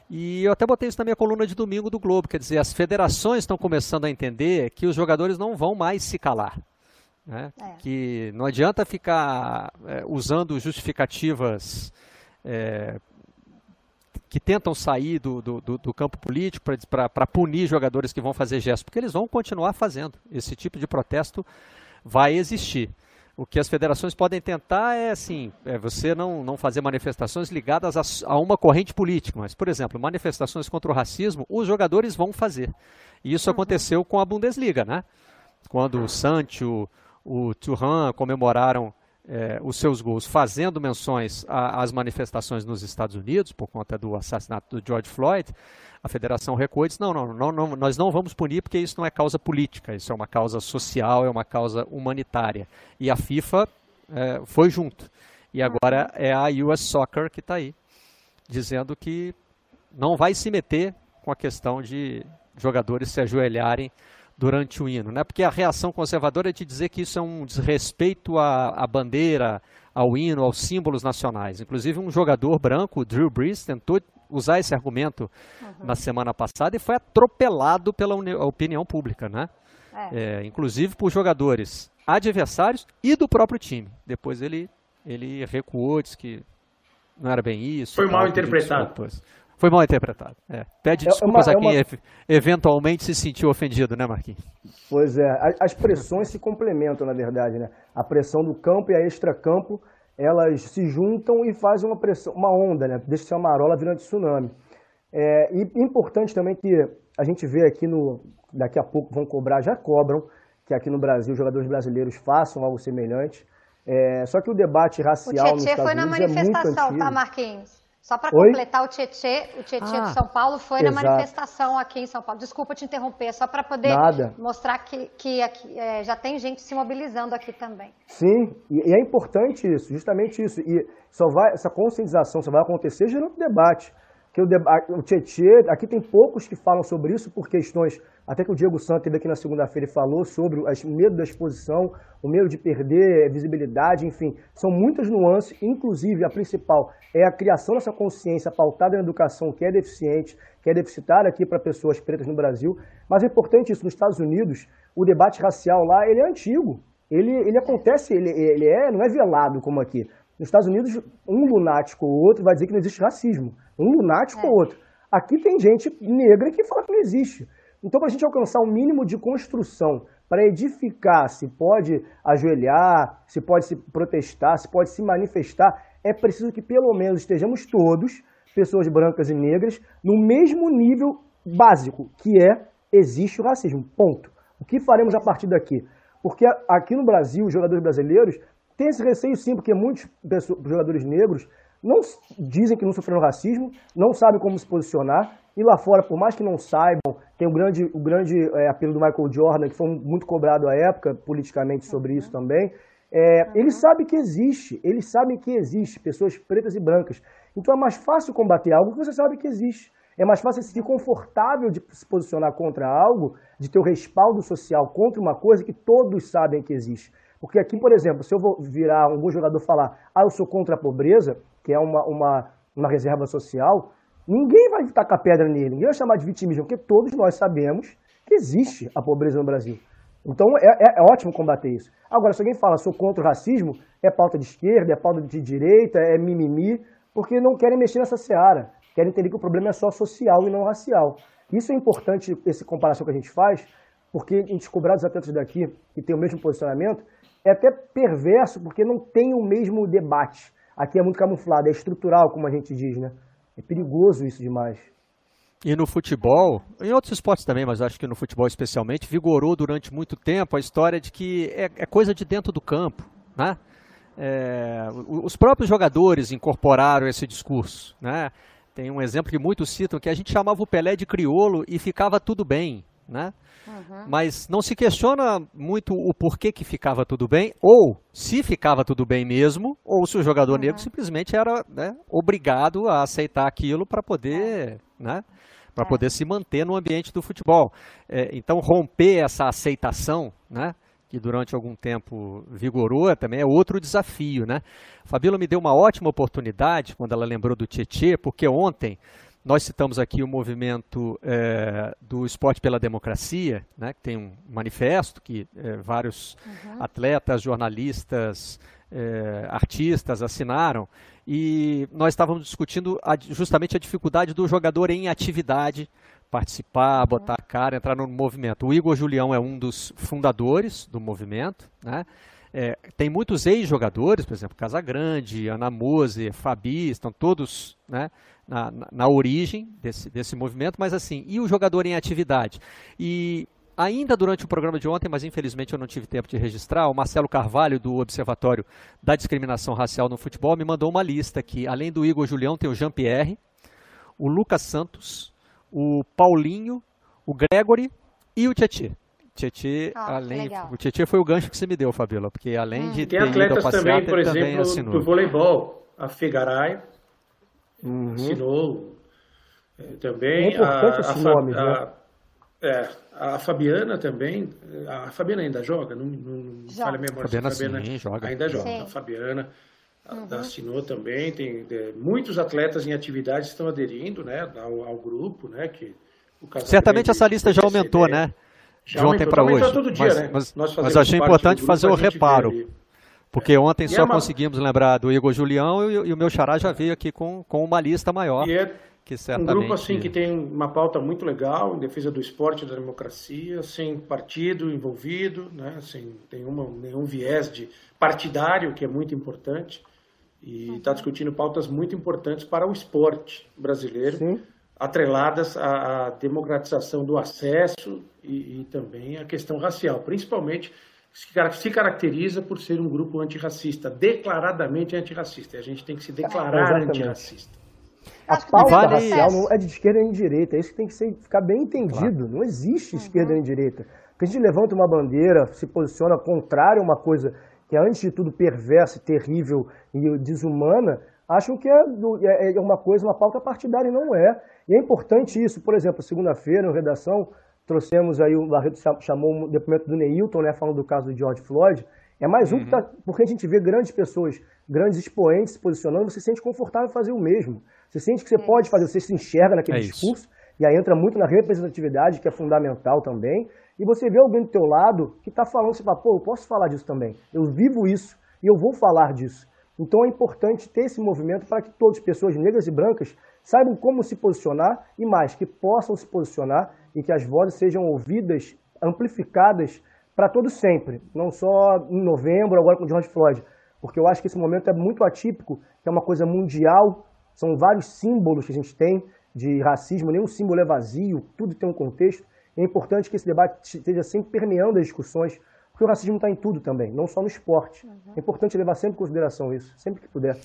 S1: E eu até botei isso na minha coluna de domingo do Globo, quer dizer, as federações estão começando a entender que os jogadores não vão mais se calar. Né? É. Que não adianta ficar é, usando justificativas é, que tentam sair do, do, do campo político para punir jogadores que vão fazer gestos, porque eles vão continuar fazendo. Esse tipo de protesto vai existir. O que as federações podem tentar é assim, é você não, não fazer manifestações ligadas a, a, uma corrente política, mas, por exemplo, manifestações contra o racismo, os jogadores vão fazer. E isso uhum. aconteceu com a Bundesliga, né? Quando o Sancho, o Thuram comemoraram é, os seus gols fazendo menções às manifestações nos Estados Unidos por conta do assassinato do George Floyd, a federação recuou e disse, não, não, não, não, nós não vamos punir porque isso não é causa política, isso é uma causa social, é uma causa humanitária. E a FIFA é, foi junto. E agora é a US Soccer que está aí, dizendo que não vai se meter com a questão de jogadores se ajoelharem durante o hino, né? Porque a reação conservadora é de dizer que isso é um desrespeito à, à bandeira, ao hino, aos símbolos nacionais. Inclusive um jogador branco, Drew Brees, tentou usar esse argumento uhum. na semana passada e foi atropelado pela opinião pública, né? É. É, inclusive por jogadores adversários e do próprio time. Depois ele ele recuou, disse que não era bem isso.
S2: Foi mal interpretado.
S1: Foi mal interpretado. É. Pede é, desculpas é uma, a quem uma... eventualmente se sentiu ofendido, né, Marquinhos?
S4: Pois é, as pressões se complementam, na verdade, né? A pressão do campo e a extracampo, elas se juntam e fazem uma pressão, uma onda, né? Deixa ser uma marola virando tsunami. É, e importante também que a gente vê aqui no. Daqui a pouco vão cobrar, já cobram, que aqui no Brasil os jogadores brasileiros façam algo semelhante. É, só que o debate racial o
S3: nos Estados Unidos é muito antigo. foi na manifestação, tá, Marquinhos? Só para completar, o Tietê, o Tietê ah, de São Paulo foi exato. na manifestação aqui em São Paulo. Desculpa te interromper, só para poder Nada. mostrar que, que aqui, é, já tem gente se mobilizando aqui também.
S4: Sim, e, e, é importante isso, justamente isso. E só vai, essa conscientização só vai acontecer gerando debate que o, o Tietê, aqui tem poucos que falam sobre isso por questões, até que o Diego Santos teve aqui na segunda-feira e falou sobre o medo da exposição, o medo de perder visibilidade, enfim, são muitas nuances, inclusive a principal é a criação dessa consciência pautada na educação que é deficiente, que é deficitária aqui para pessoas pretas no Brasil, mas é importante isso, nos Estados Unidos, o debate racial lá, ele é antigo, ele, ele acontece, ele, ele é, não é velado como aqui. Nos Estados Unidos, um lunático ou outro vai dizer que não existe racismo. Um lunático ou é. outro. Aqui tem gente negra que fala que não existe. Então, para a gente alcançar um mínimo de construção, para edificar, se pode ajoelhar, se pode se protestar, se pode se manifestar, é preciso que pelo menos estejamos todos, pessoas brancas e negras, no mesmo nível básico, que é existe o racismo. Ponto. O que faremos a partir daqui? Porque aqui no Brasil, os jogadores brasileiros tem esse receio sim, porque muitos jogadores negros não dizem que não sofreram racismo, não sabem como se posicionar, e lá fora, por mais que não saibam, tem o grande, o grande é, apelo do Michael Jordan, que foi muito cobrado à época, politicamente, sobre isso também. É, eles sabem que existe, eles sabem que existe pessoas pretas e brancas. Então é mais fácil combater algo que você sabe que existe. É mais fácil se sentir confortável de se posicionar contra algo, de ter o respaldo social contra uma coisa que todos sabem que existe. Porque aqui, por exemplo, se eu vou virar algum jogador falar, ah, eu sou contra a pobreza, que é uma, uma, uma reserva social, ninguém vai tacar pedra nele, ninguém vai chamar de vitimismo, porque todos nós sabemos que existe a pobreza no Brasil. Então é, é, é, ótimo combater isso. Agora, se alguém fala sou contra o racismo, é pauta de esquerda, é pauta de direita, é mimimi, porque não querem mexer nessa seara. Querem entender que o problema é só social e não racial. Isso é importante, essa comparação que a gente faz, porque a gente cobrar dos atletas daqui, que tem o mesmo posicionamento, é até perverso porque não tem o mesmo debate. Aqui é muito camuflado, é estrutural, como a gente diz, né? É perigoso isso demais.
S1: E no futebol, em outros esportes também, mas acho que no futebol especialmente, vigorou durante muito tempo a história de que é, é coisa de dentro do campo, né? É, os próprios jogadores incorporaram esse discurso, né? Tem um exemplo que muitos citam que a gente chamava o Pelé de criolo e ficava tudo bem, né? Uhum. Mas não se questiona muito o porquê que ficava tudo bem, ou se ficava tudo bem mesmo, ou se o jogador uhum. negro simplesmente era né, obrigado a aceitar aquilo para poder, é. né, para é. poder se manter no ambiente do futebol. É, então romper essa aceitação, né, que durante algum tempo vigorou, também é outro desafio, né? Fabíola me deu uma ótima oportunidade quando ela lembrou do Tietê, porque ontem nós citamos aqui o movimento é, do Esporte pela Democracia, né, que tem um manifesto que é, vários uhum. atletas, jornalistas, é, artistas assinaram, e nós estávamos discutindo a, justamente a dificuldade do jogador em atividade, participar, botar a cara, entrar no movimento. O Igor Julião é um dos fundadores do movimento, né? É, tem muitos ex-jogadores, por exemplo, Casagrande, Ana Mose, Fabi, estão todos né, na, na, na, origem desse, desse movimento, mas assim, e o jogador em atividade? E ainda durante o programa de ontem, mas infelizmente eu não tive tempo de registrar, o Marcelo Carvalho, do Observatório da Discriminação Racial no Futebol, me mandou uma lista que, além do Igor Julião, tem o Jean-Pierre, o Lucas Santos, o Paulinho, o Gregory e o Tietê. Tietê, ah, além, o Tietê foi o gancho que você me deu, Fabiola, porque além hum. de
S2: tem ter atletas ido também, por exemplo, do voleibol, a Fegaray uhum. assinou é, também.
S4: É importante a, esse a, nome, a, né?
S2: É, a Fabiana também, a Fabiana ainda joga, não, não falha a memória.
S1: Fabiana, Fabiana sim, joga.
S2: ainda joga. Sim. A Fabiana uhum. assinou também, tem é, muitos atletas em atividade estão aderindo, né, ao, ao grupo, né, que
S1: Certamente essa lista já aumentou, né?
S2: Já de ontem para hoje. Todo dia,
S1: mas,
S2: né?
S1: mas, mas achei importante fazer o reparo. Porque ontem só uma... conseguimos lembrar do Igor Julião e, e, o meu xará já veio aqui com, com uma lista maior.
S2: E é que certamente... um grupo assim que tem uma pauta muito legal em defesa do esporte e da democracia, sem partido envolvido, né? sem nenhuma, nenhum viés de partidário, que é muito importante, e está discutindo pautas muito importantes para o esporte brasileiro. Sim atreladas à, à democratização do acesso e, e, também à questão racial, principalmente se caracteriza por ser um grupo antirracista, declaradamente antirracista. E a gente tem que se declarar é, antirracista.
S4: A pauta vale... racial não é de esquerda nem de direita, é isso que tem que ser, ficar bem entendido. Claro. Não existe uhum. esquerda nem direita. Porque a gente levanta uma bandeira, se posiciona contrário a uma coisa que é, antes de tudo, perversa, terrível e desumana, acham que é, é, é uma coisa, uma pauta partidária, e não é. E é importante isso, por exemplo, segunda-feira, na redação, trouxemos aí, o Barreto chamou o depoimento do Neilton, né, falando do caso do George Floyd. É mais um, uhum. tá, porque a gente vê grandes pessoas, grandes expoentes se posicionando, você se sente confortável em fazer o mesmo. Você sente que você é pode fazer, você se enxerga naquele é discurso, isso. e aí entra muito na representatividade, que é fundamental também. E você vê alguém do teu lado que está falando, você fala, pô, eu posso falar disso também. Eu vivo isso e eu vou falar disso. Então é importante ter esse movimento para que todas, pessoas negras e brancas, saibam como se posicionar e mais, que possam se posicionar e que as vozes sejam ouvidas, amplificadas para todos sempre, não só em novembro, agora com o George Floyd, porque eu acho que esse momento é muito atípico, que é uma coisa mundial, são vários símbolos que a gente tem de racismo, nenhum símbolo é vazio, tudo tem um contexto. É importante que esse debate esteja sempre permeando as discussões, porque o racismo está em tudo também, não só no esporte. Uhum. É importante levar sempre em consideração isso, sempre que puder.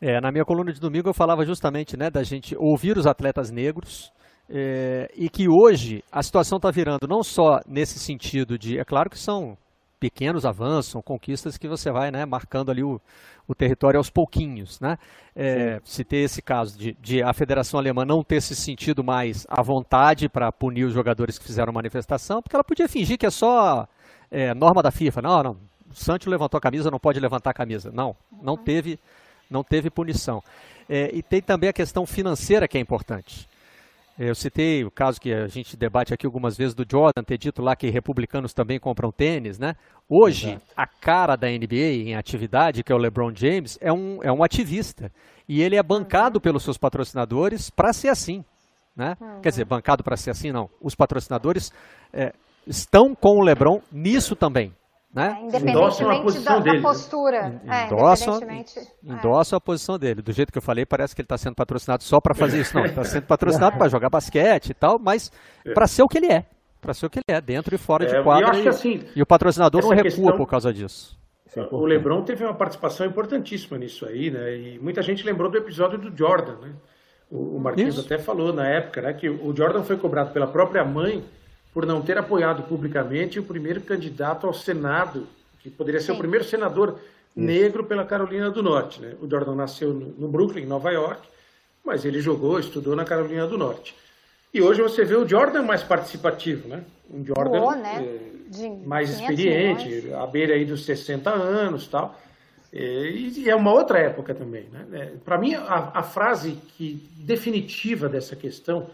S1: É, na minha coluna de domingo eu falava justamente né, da gente ouvir os atletas negros é, e que hoje a situação está virando não só nesse sentido de, é claro que são pequenos avanços, são conquistas que você vai né, marcando ali o, o território aos pouquinhos. Né? É, se ter esse caso de, de, a Federação Alemã não ter se sentido mais à vontade para punir os jogadores que fizeram manifestação, porque ela podia fingir que é só é, norma da FIFA. Não, não, o Santos levantou a camisa, não pode levantar a camisa. Não, não teve não teve punição. É, e tem também a questão financeira que é importante. É, eu citei o caso que a gente debate aqui algumas vezes do Jordan ter dito lá que republicanos também compram tênis, né? Hoje, Exato. a cara da NBA em atividade, que é o LeBron James, é um, é um ativista. E ele é bancado uhum. pelos seus patrocinadores para ser assim. Né? Uhum. Quer dizer, bancado para ser assim, não. Os patrocinadores é, estão com o LeBron nisso também. Né?
S3: É, independentemente da, da, postura.
S1: É, endossam, é, a posição dele. Do jeito que eu falei, parece que ele está sendo patrocinado só para fazer isso. Não, está sendo patrocinado para jogar basquete e tal, mas é. para ser o que ele é. Para ser o que ele é, dentro e fora de é, quadra. E, assim, e, o patrocinador não recua questão, por causa disso.
S2: O Lebron teve uma participação importantíssima nisso aí, né? E muita gente lembrou do episódio do Jordan, né? O, o Marquinhos até falou na época, né, que o Jordan foi cobrado pela própria mãe por não ter apoiado publicamente o primeiro candidato ao Senado, que poderia ser Sim. o primeiro senador negro pela Carolina do Norte. Né? O Jordan nasceu no Brooklyn, Nova York, mas ele jogou, estudou na Carolina do Norte. E hoje você vê o Jordan mais participativo, né? Um Jordan Boa, né? é, mais experiente, milhões. à beira aí dos 60 anos tal. E, é uma outra época também. Né? É, Para mim, a, a, frase que definitiva dessa questão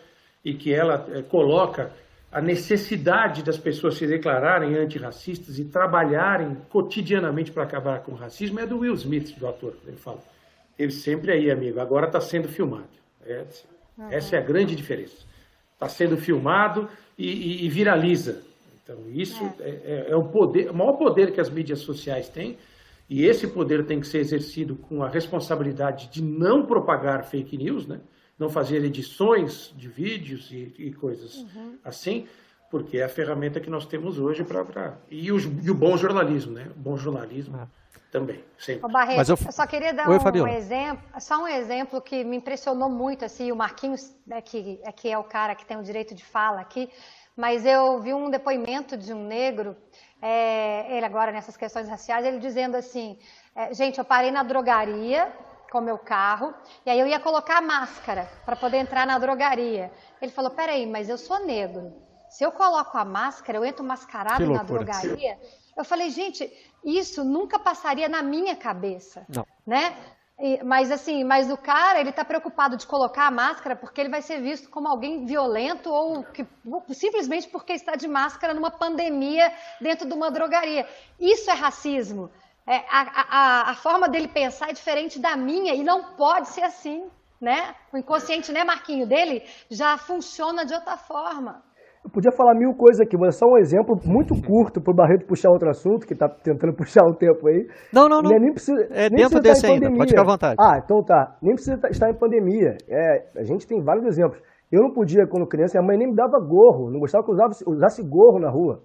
S2: e que ela é, coloca a necessidade das pessoas se declararem antirracistas e trabalharem cotidianamente para acabar com o racismo é do Will Smith, do ator. Ele fala, ele sempre aí, amigo, agora está sendo filmado. Essa, uhum. essa é a grande diferença. Está sendo filmado e, e, e, viraliza. Então, isso é. É, é, é o, poder, o maior poder que as mídias sociais têm, e esse poder tem que ser exercido com a responsabilidade de não propagar fake news, né? Não fazer edições de vídeos e, e coisas uhum. assim, porque é a ferramenta que nós temos hoje para. E, o, e o bom jornalismo, né? O bom jornalismo ah. também, sempre.
S3: Ô Barreto, Mas eu... eu só queria dar Oi, um, um, exemplo, só um exemplo que me impressionou muito, assim, o Marquinhos, né, que, é, que é o cara que tem o direito de fala aqui, mas eu vi um depoimento de um negro, é, ele agora nessas questões raciais, ele dizendo assim, é, gente, eu parei na drogaria com meu carro, e aí eu ia colocar a máscara para poder entrar na drogaria. Ele falou: peraí, mas eu sou negro. Se eu coloco a máscara, eu entro mascarado na drogaria. Eu falei, gente, isso nunca passaria na minha cabeça. Não. Né? E, mas assim, mas o cara, ele está preocupado de colocar a máscara porque ele vai ser visto como alguém violento ou que, simplesmente porque está de máscara numa pandemia dentro de uma drogaria. Isso é racismo. É, a, a, a forma dele pensar é diferente da minha e não pode ser assim, né? O inconsciente, né, Marquinho, dele já funciona de outra forma.
S4: Eu podia falar mil coisas aqui, mas é só um exemplo muito curto para o Barreto puxar outro assunto, que está tentando puxar um tempo aí.
S1: Não, não, não. Nem precisa, é nem dentro desse ainda, pode ficar à vontade.
S4: Ah, então tá. Nem precisa estar em pandemia. É, a gente tem vários exemplos. Eu não podia, quando criança, a mãe nem me dava gorro, não gostava que eu usasse, usasse gorro na rua.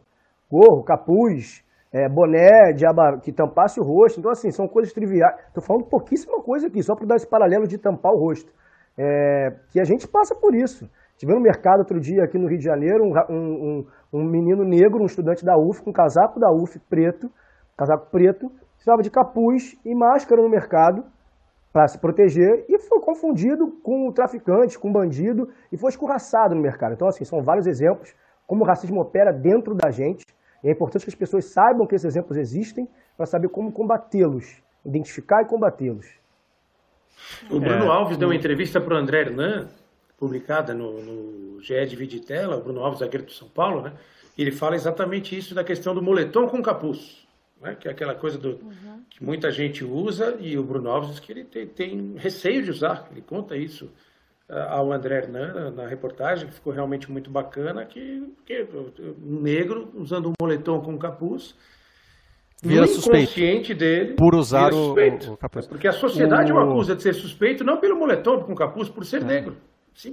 S4: Gorro, capuz, é, boné de aba, que tampasse o rosto. Então, assim, são coisas triviais. Estou falando pouquíssima coisa aqui, só para dar esse paralelo de tampar o rosto. É, que a gente passa por isso. Tive no mercado outro dia aqui no Rio de Janeiro um, um, um menino negro, um estudante da UF, com um casaco da UF preto, casaco preto, estava de capuz e máscara no mercado para se proteger e foi confundido com o traficante, com o bandido e foi escorraçado no mercado. Então, assim, são vários exemplos como o racismo opera dentro da gente. E é importante que as pessoas saibam que esses exemplos existem para saber como combatê-los, identificar e combatê-los.
S2: O Bruno é, Alves deu uma entrevista para o André Hernan publicada no, no GE de Tela, o Bruno Alves, zagueiro do São Paulo, né? E ele fala exatamente isso da questão do moletom com capuz, né? que é aquela coisa do, uhum. que muita gente usa, e o Bruno Alves diz que ele tem, tem receio de usar, ele conta isso ao André Hernan na reportagem, que ficou realmente muito bacana, que, que um negro usando um moletom com capuz,
S1: vira suspeito
S2: dele
S1: por usar o, o, capuz.
S2: Porque a sociedade o... o acusa de ser suspeito não pelo moletom com capuz, por ser é. negro.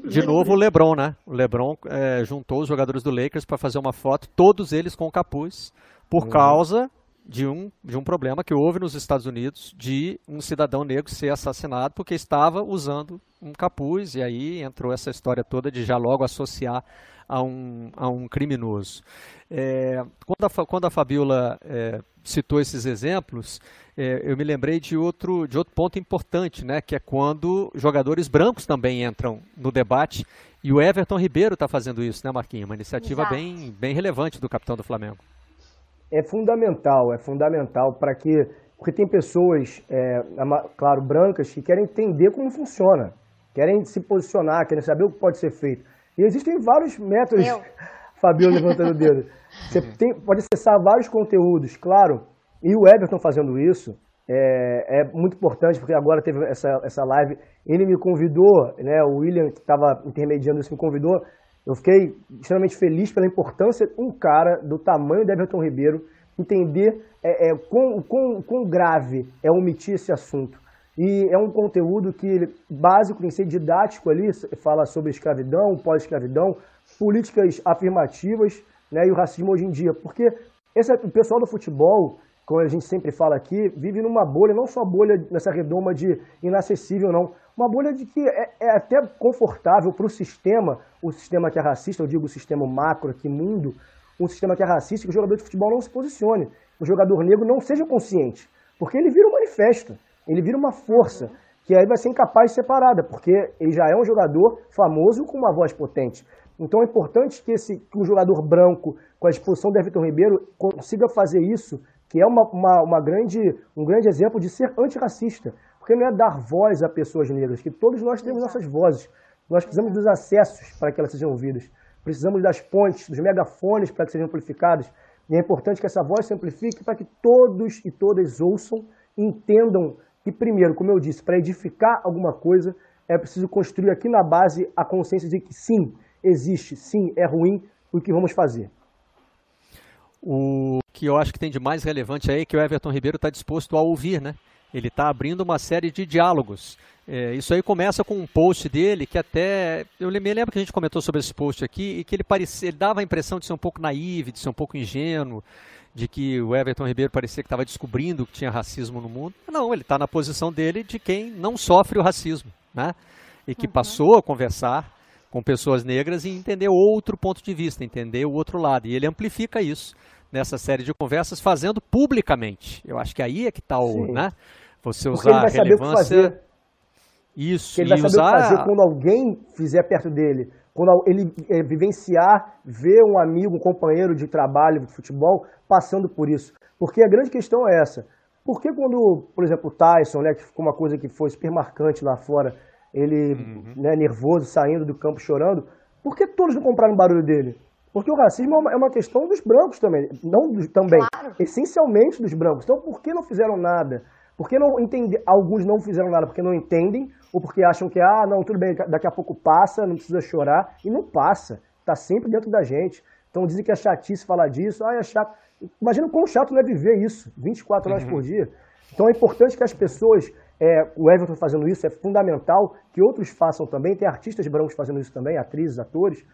S1: De novo o LeBron, né? O LeBron é, juntou os jogadores do Lakers para fazer uma foto, todos eles com capuz, por uhum. causa de um, de um problema que houve nos Estados Unidos de um cidadão negro ser assassinado porque estava usando um capuz, e aí entrou essa história toda de já logo associar a um, a um criminoso. É, quando, a, quando a Fabiola é, citou esses exemplos, é, eu me lembrei de outro, de outro ponto importante, né, que é quando jogadores brancos também entram no debate, e o Everton Ribeiro está fazendo isso, né, Marquinhos? Uma iniciativa bem, bem relevante do capitão do Flamengo.
S4: É fundamental, é fundamental para que. Porque tem pessoas, é, claro, brancas, que querem entender como funciona, querem se posicionar, querem saber o que pode ser feito. E existem vários métodos. Eu. Fabio levantando o dedo. Você tem, pode acessar vários conteúdos, claro. E o Everton fazendo isso é, é muito importante, porque agora teve essa, essa live. Ele me convidou, né, o William, que estava intermediando isso, me convidou. Eu fiquei extremamente feliz pela importância de um cara do tamanho do Everton Ribeiro entender é, é, quão, quão, quão grave é omitir esse assunto. E é um conteúdo que básico, que ser didático ali, fala sobre escravidão, pós-escravidão, políticas afirmativas né, e o racismo hoje em dia. Porque esse, o pessoal do futebol, como a gente sempre fala aqui, vive numa bolha, não só bolha nessa redoma de inacessível, não. Uma bolha de que é, é até confortável para o sistema, o sistema que é racista, eu digo o sistema macro aqui, mundo, um sistema que é racista, que o jogador de futebol não se posicione. O jogador negro não seja consciente. Porque ele vira um manifesto, ele vira uma força que aí vai ser incapaz de ser parada, porque ele já é um jogador famoso com uma voz potente. Então é importante que, esse, que o jogador branco, com a exposição do Everton Ribeiro, consiga fazer isso, que é uma, uma, uma grande, um grande exemplo de ser antirracista. Porque não é dar voz a pessoas negras, que todos nós temos nossas vozes. Nós precisamos dos acessos para que elas sejam ouvidas. Precisamos das pontes, dos megafones para que sejam amplificadas. E é importante que essa voz se amplifique para que todos e todas ouçam e entendam que, primeiro, como eu disse, para edificar alguma coisa, é preciso construir aqui na base a consciência de que sim, existe, sim, é ruim, o que vamos fazer?
S1: O que eu acho que tem de mais relevante aí é que o Everton Ribeiro está disposto a ouvir, né? Ele está abrindo uma série de diálogos. É, isso aí começa com um post dele que até. Eu me lembro que a gente comentou sobre esse post aqui e que ele, parecia, ele dava a impressão de ser um pouco naive, de ser um pouco ingênuo, de que o Everton Ribeiro parecia que estava descobrindo que tinha racismo no mundo. Não, ele está na posição dele de quem não sofre o racismo, né? E que uhum. passou a conversar com pessoas negras e entender outro ponto de vista, entender o outro lado. E ele amplifica isso nessa série de conversas, fazendo publicamente. Eu acho que aí é que está o, né? Você usar a relevância.
S4: Isso. Que ele vai saber usar... o que fazer quando alguém fizer perto dele. Quando ele é, vivenciar, ver um amigo, um companheiro de trabalho, de futebol, passando por isso. Porque a grande questão é essa. Por que quando, por exemplo, o Tyson, né, que ficou uma coisa que foi super marcante lá fora, ele uhum. né, nervoso, saindo do campo chorando. Por que todos não compraram o barulho dele? Porque o racismo é uma é questão dos brancos também, não do, também, claro. essencialmente dos brancos. Então, por que não fizeram nada? Por que não entende, alguns não fizeram nada porque não entendem ou porque acham que ah, não, tudo bem, daqui a pouco passa, não precisa chorar e não passa. Está sempre dentro da gente. Então dizem que é chatice falar disso, ah, é chato. Imagina quão chato não é viver isso, 24 horas uhum. por dia. Então é importante que as pessoas, é, o Everton fazendo isso, é fundamental que outros façam também, tem artistas brancos fazendo isso também, atrizes, atores,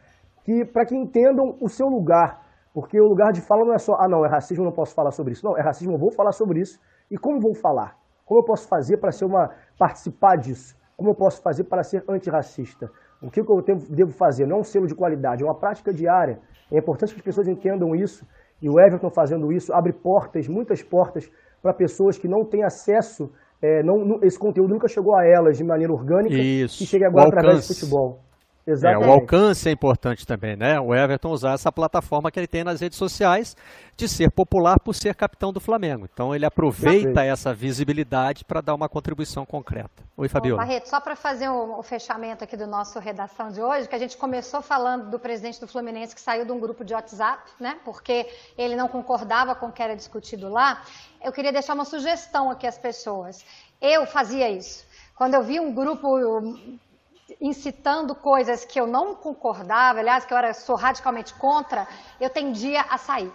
S4: que para que entendam o seu lugar. Porque o lugar de fala não é só, ah não, é racismo, não posso falar sobre isso. Não, é racismo, eu vou falar sobre isso. E como vou falar? Como eu posso fazer para ser uma participar disso? Como eu posso fazer para ser antirracista? O que eu devo fazer? Não é um selo de qualidade, é uma prática diária. É importante que as pessoas entendam isso. E o Everton fazendo isso abre portas, muitas portas, para pessoas que não têm acesso, é, não, esse conteúdo nunca chegou a elas de maneira orgânica,
S1: isso.
S4: que chega agora através do futebol.
S1: Exatamente. É, o alcance é importante também, né? O Everton usar essa plataforma que ele tem nas redes sociais de ser popular por ser capitão do Flamengo. Então ele aproveita essa visibilidade para dar uma contribuição concreta. Oi, Fabiola.
S3: Ô, Barreto, só para fazer o, o, fechamento aqui do nosso redação de hoje, que a gente começou falando do presidente do Fluminense que saiu de um grupo de WhatsApp, né? Porque ele não concordava com o que era discutido lá. Eu queria deixar uma sugestão aqui às pessoas. Eu fazia isso. Quando eu vi um grupo incitando coisas que eu não concordava, aliás, que eu era, sou radicalmente contra, eu tendia a sair.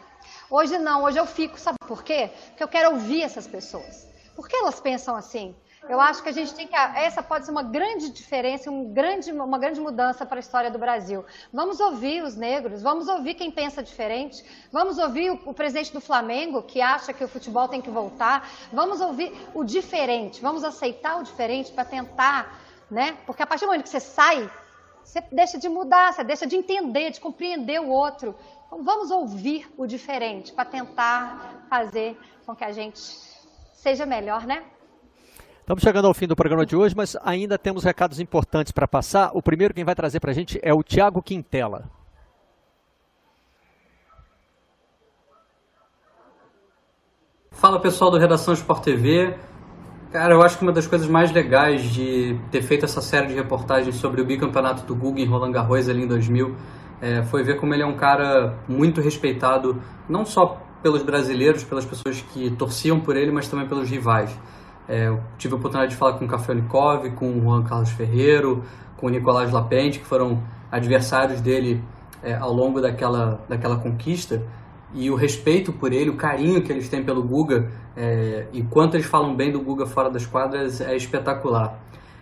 S3: Hoje não, hoje eu fico, sabe por quê? Porque eu quero ouvir essas pessoas. Por que elas pensam assim? Eu acho que a gente tem que. Essa pode ser uma grande diferença, um grande, uma grande mudança para a história do Brasil. Vamos ouvir os negros, vamos ouvir quem pensa diferente, vamos ouvir o, o presidente do Flamengo que acha que o futebol tem que voltar, vamos ouvir o diferente, vamos aceitar o diferente para tentar né? Porque a partir do momento que você sai, você deixa de mudar, você deixa de entender, de compreender o outro. Então, vamos ouvir o diferente para tentar fazer com que a gente seja melhor, né?
S1: Estamos chegando ao fim do programa de hoje, mas ainda temos recados importantes para passar. O primeiro quem vai trazer para a gente é o Tiago Quintela.
S5: Fala pessoal do Redação Sport TV. Cara, eu acho que uma das coisas mais legais de ter feito essa série de reportagens sobre o bicampeonato do Guga em Roland Garros ali em 2000 é, foi ver como ele é um cara muito respeitado, não só pelos brasileiros, pelas pessoas que torciam por ele, mas também pelos rivais. É, eu tive a oportunidade de falar com o Kafelnikov, com o Juan Carlos Ferreiro, com o Nicolás Lapente, que foram adversários dele é, ao longo daquela, daquela conquista e o respeito por ele, o carinho que eles têm pelo Guga é, e quanto eles falam bem do Guga fora das quadras é espetacular.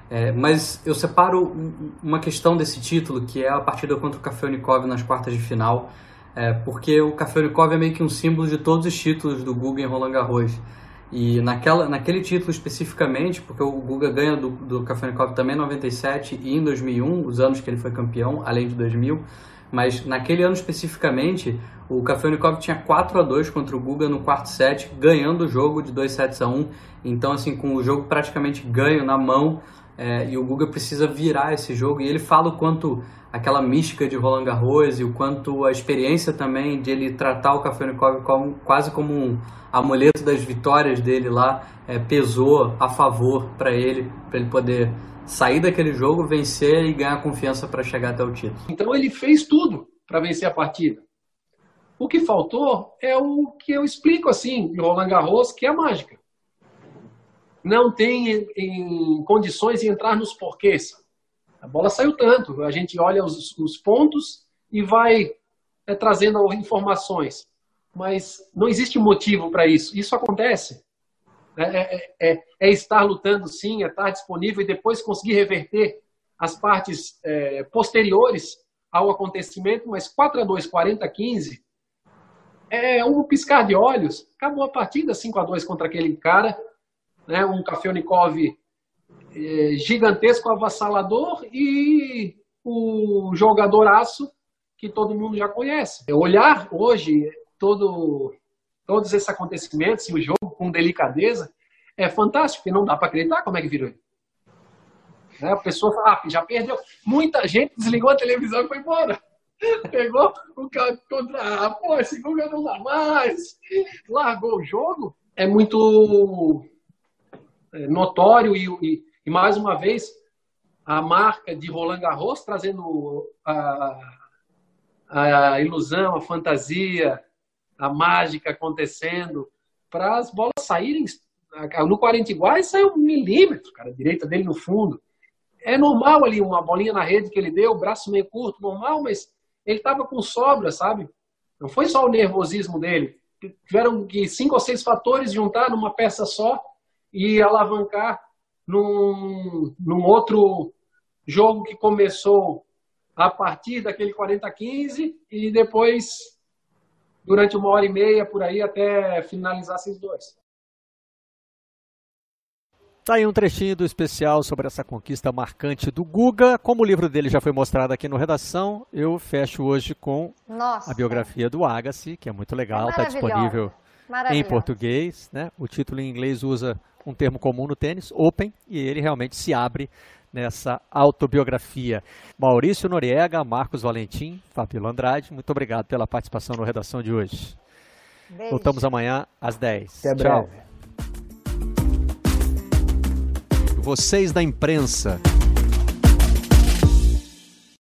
S5: É, mas eu separo uma questão desse título, que é a partida contra o Kafelnikov nas quartas de final, é, porque o Kafelnikov é meio que um símbolo de todos os títulos do Guga em Roland Garros. E naquela, naquele título especificamente, porque o Guga ganha do, do Kafelnikov também em 97 e em 2001, os anos que ele foi campeão, além de 2000, mas naquele ano especificamente, o Kafelnikov tinha 4 a 2 contra o Guga no quarto set, ganhando o jogo de 2 sets a 1. Então, assim, com o jogo praticamente ganho na mão, é, e o Guga precisa virar esse jogo. E ele fala o quanto aquela mística de Roland Garros e o quanto a experiência também de ele tratar o Kafelnikov como, quase como um amuleto das vitórias dele lá é, pesou a favor para ele, para ele poder sair daquele jogo, vencer e ganhar confiança para chegar até o título.
S6: Então ele fez tudo para vencer a partida. O que faltou é o que eu explico assim, em Roland Garros, que é a mágica. Não tem em, em condições de entrar nos porquês. A bola saiu tanto, a gente olha os, os pontos e vai é, trazendo informações. Mas não existe motivo para isso. Isso acontece. É, é, é, é, estar lutando, sim, é estar disponível e depois conseguir reverter as partes é, posteriores ao acontecimento, mas 4 a 2 40 a 15 é um piscar de olhos. Acabou a partida 5 a 2 contra aquele cara, né? um Kafelnikov é, gigantesco, avassalador e o jogadoraço que todo mundo já conhece. Olhar hoje todo, todos esses acontecimentos e o jogo com delicadeza é fantástico, porque não dá para acreditar como é que virou. Né? A pessoa fala, ah, já perdeu. Muita gente desligou a televisão e foi embora. Pegou o cara contra. Ah, pô, esse Google não dá mais. Largou o jogo. É muito é, notório e, e, e, mais uma vez, a marca de Roland Garros trazendo a, a ilusão, a fantasia, a mágica acontecendo, para as bolas saírem. No 40 iguais saiu um milímetro, cara, a direita dele no fundo. É normal ali, uma bolinha na rede que ele deu, braço meio curto, normal, mas ele estava com sobra, sabe? Não foi só o nervosismo dele. Tiveram que cinco ou seis fatores juntar numa peça só e alavancar num, num outro jogo que começou a partir daquele 40-15 e depois durante uma hora e meia por aí até finalizar 6-2.
S1: Tá aí um trechinho do especial sobre essa conquista marcante do Guga. Como o livro dele já foi mostrado aqui no Redação, eu fecho hoje com Nossa. a biografia do Agassi, que é muito legal, está disponível em português. Né? O título em inglês usa um termo comum no tênis, Open, e ele realmente se abre nessa autobiografia. Maurício Noriega, Marcos Valentim, Fabíola Andrade, muito obrigado pela participação no Redação de hoje. Beijo. Voltamos amanhã às 10.
S4: Até Tchau.
S1: Vocês da imprensa.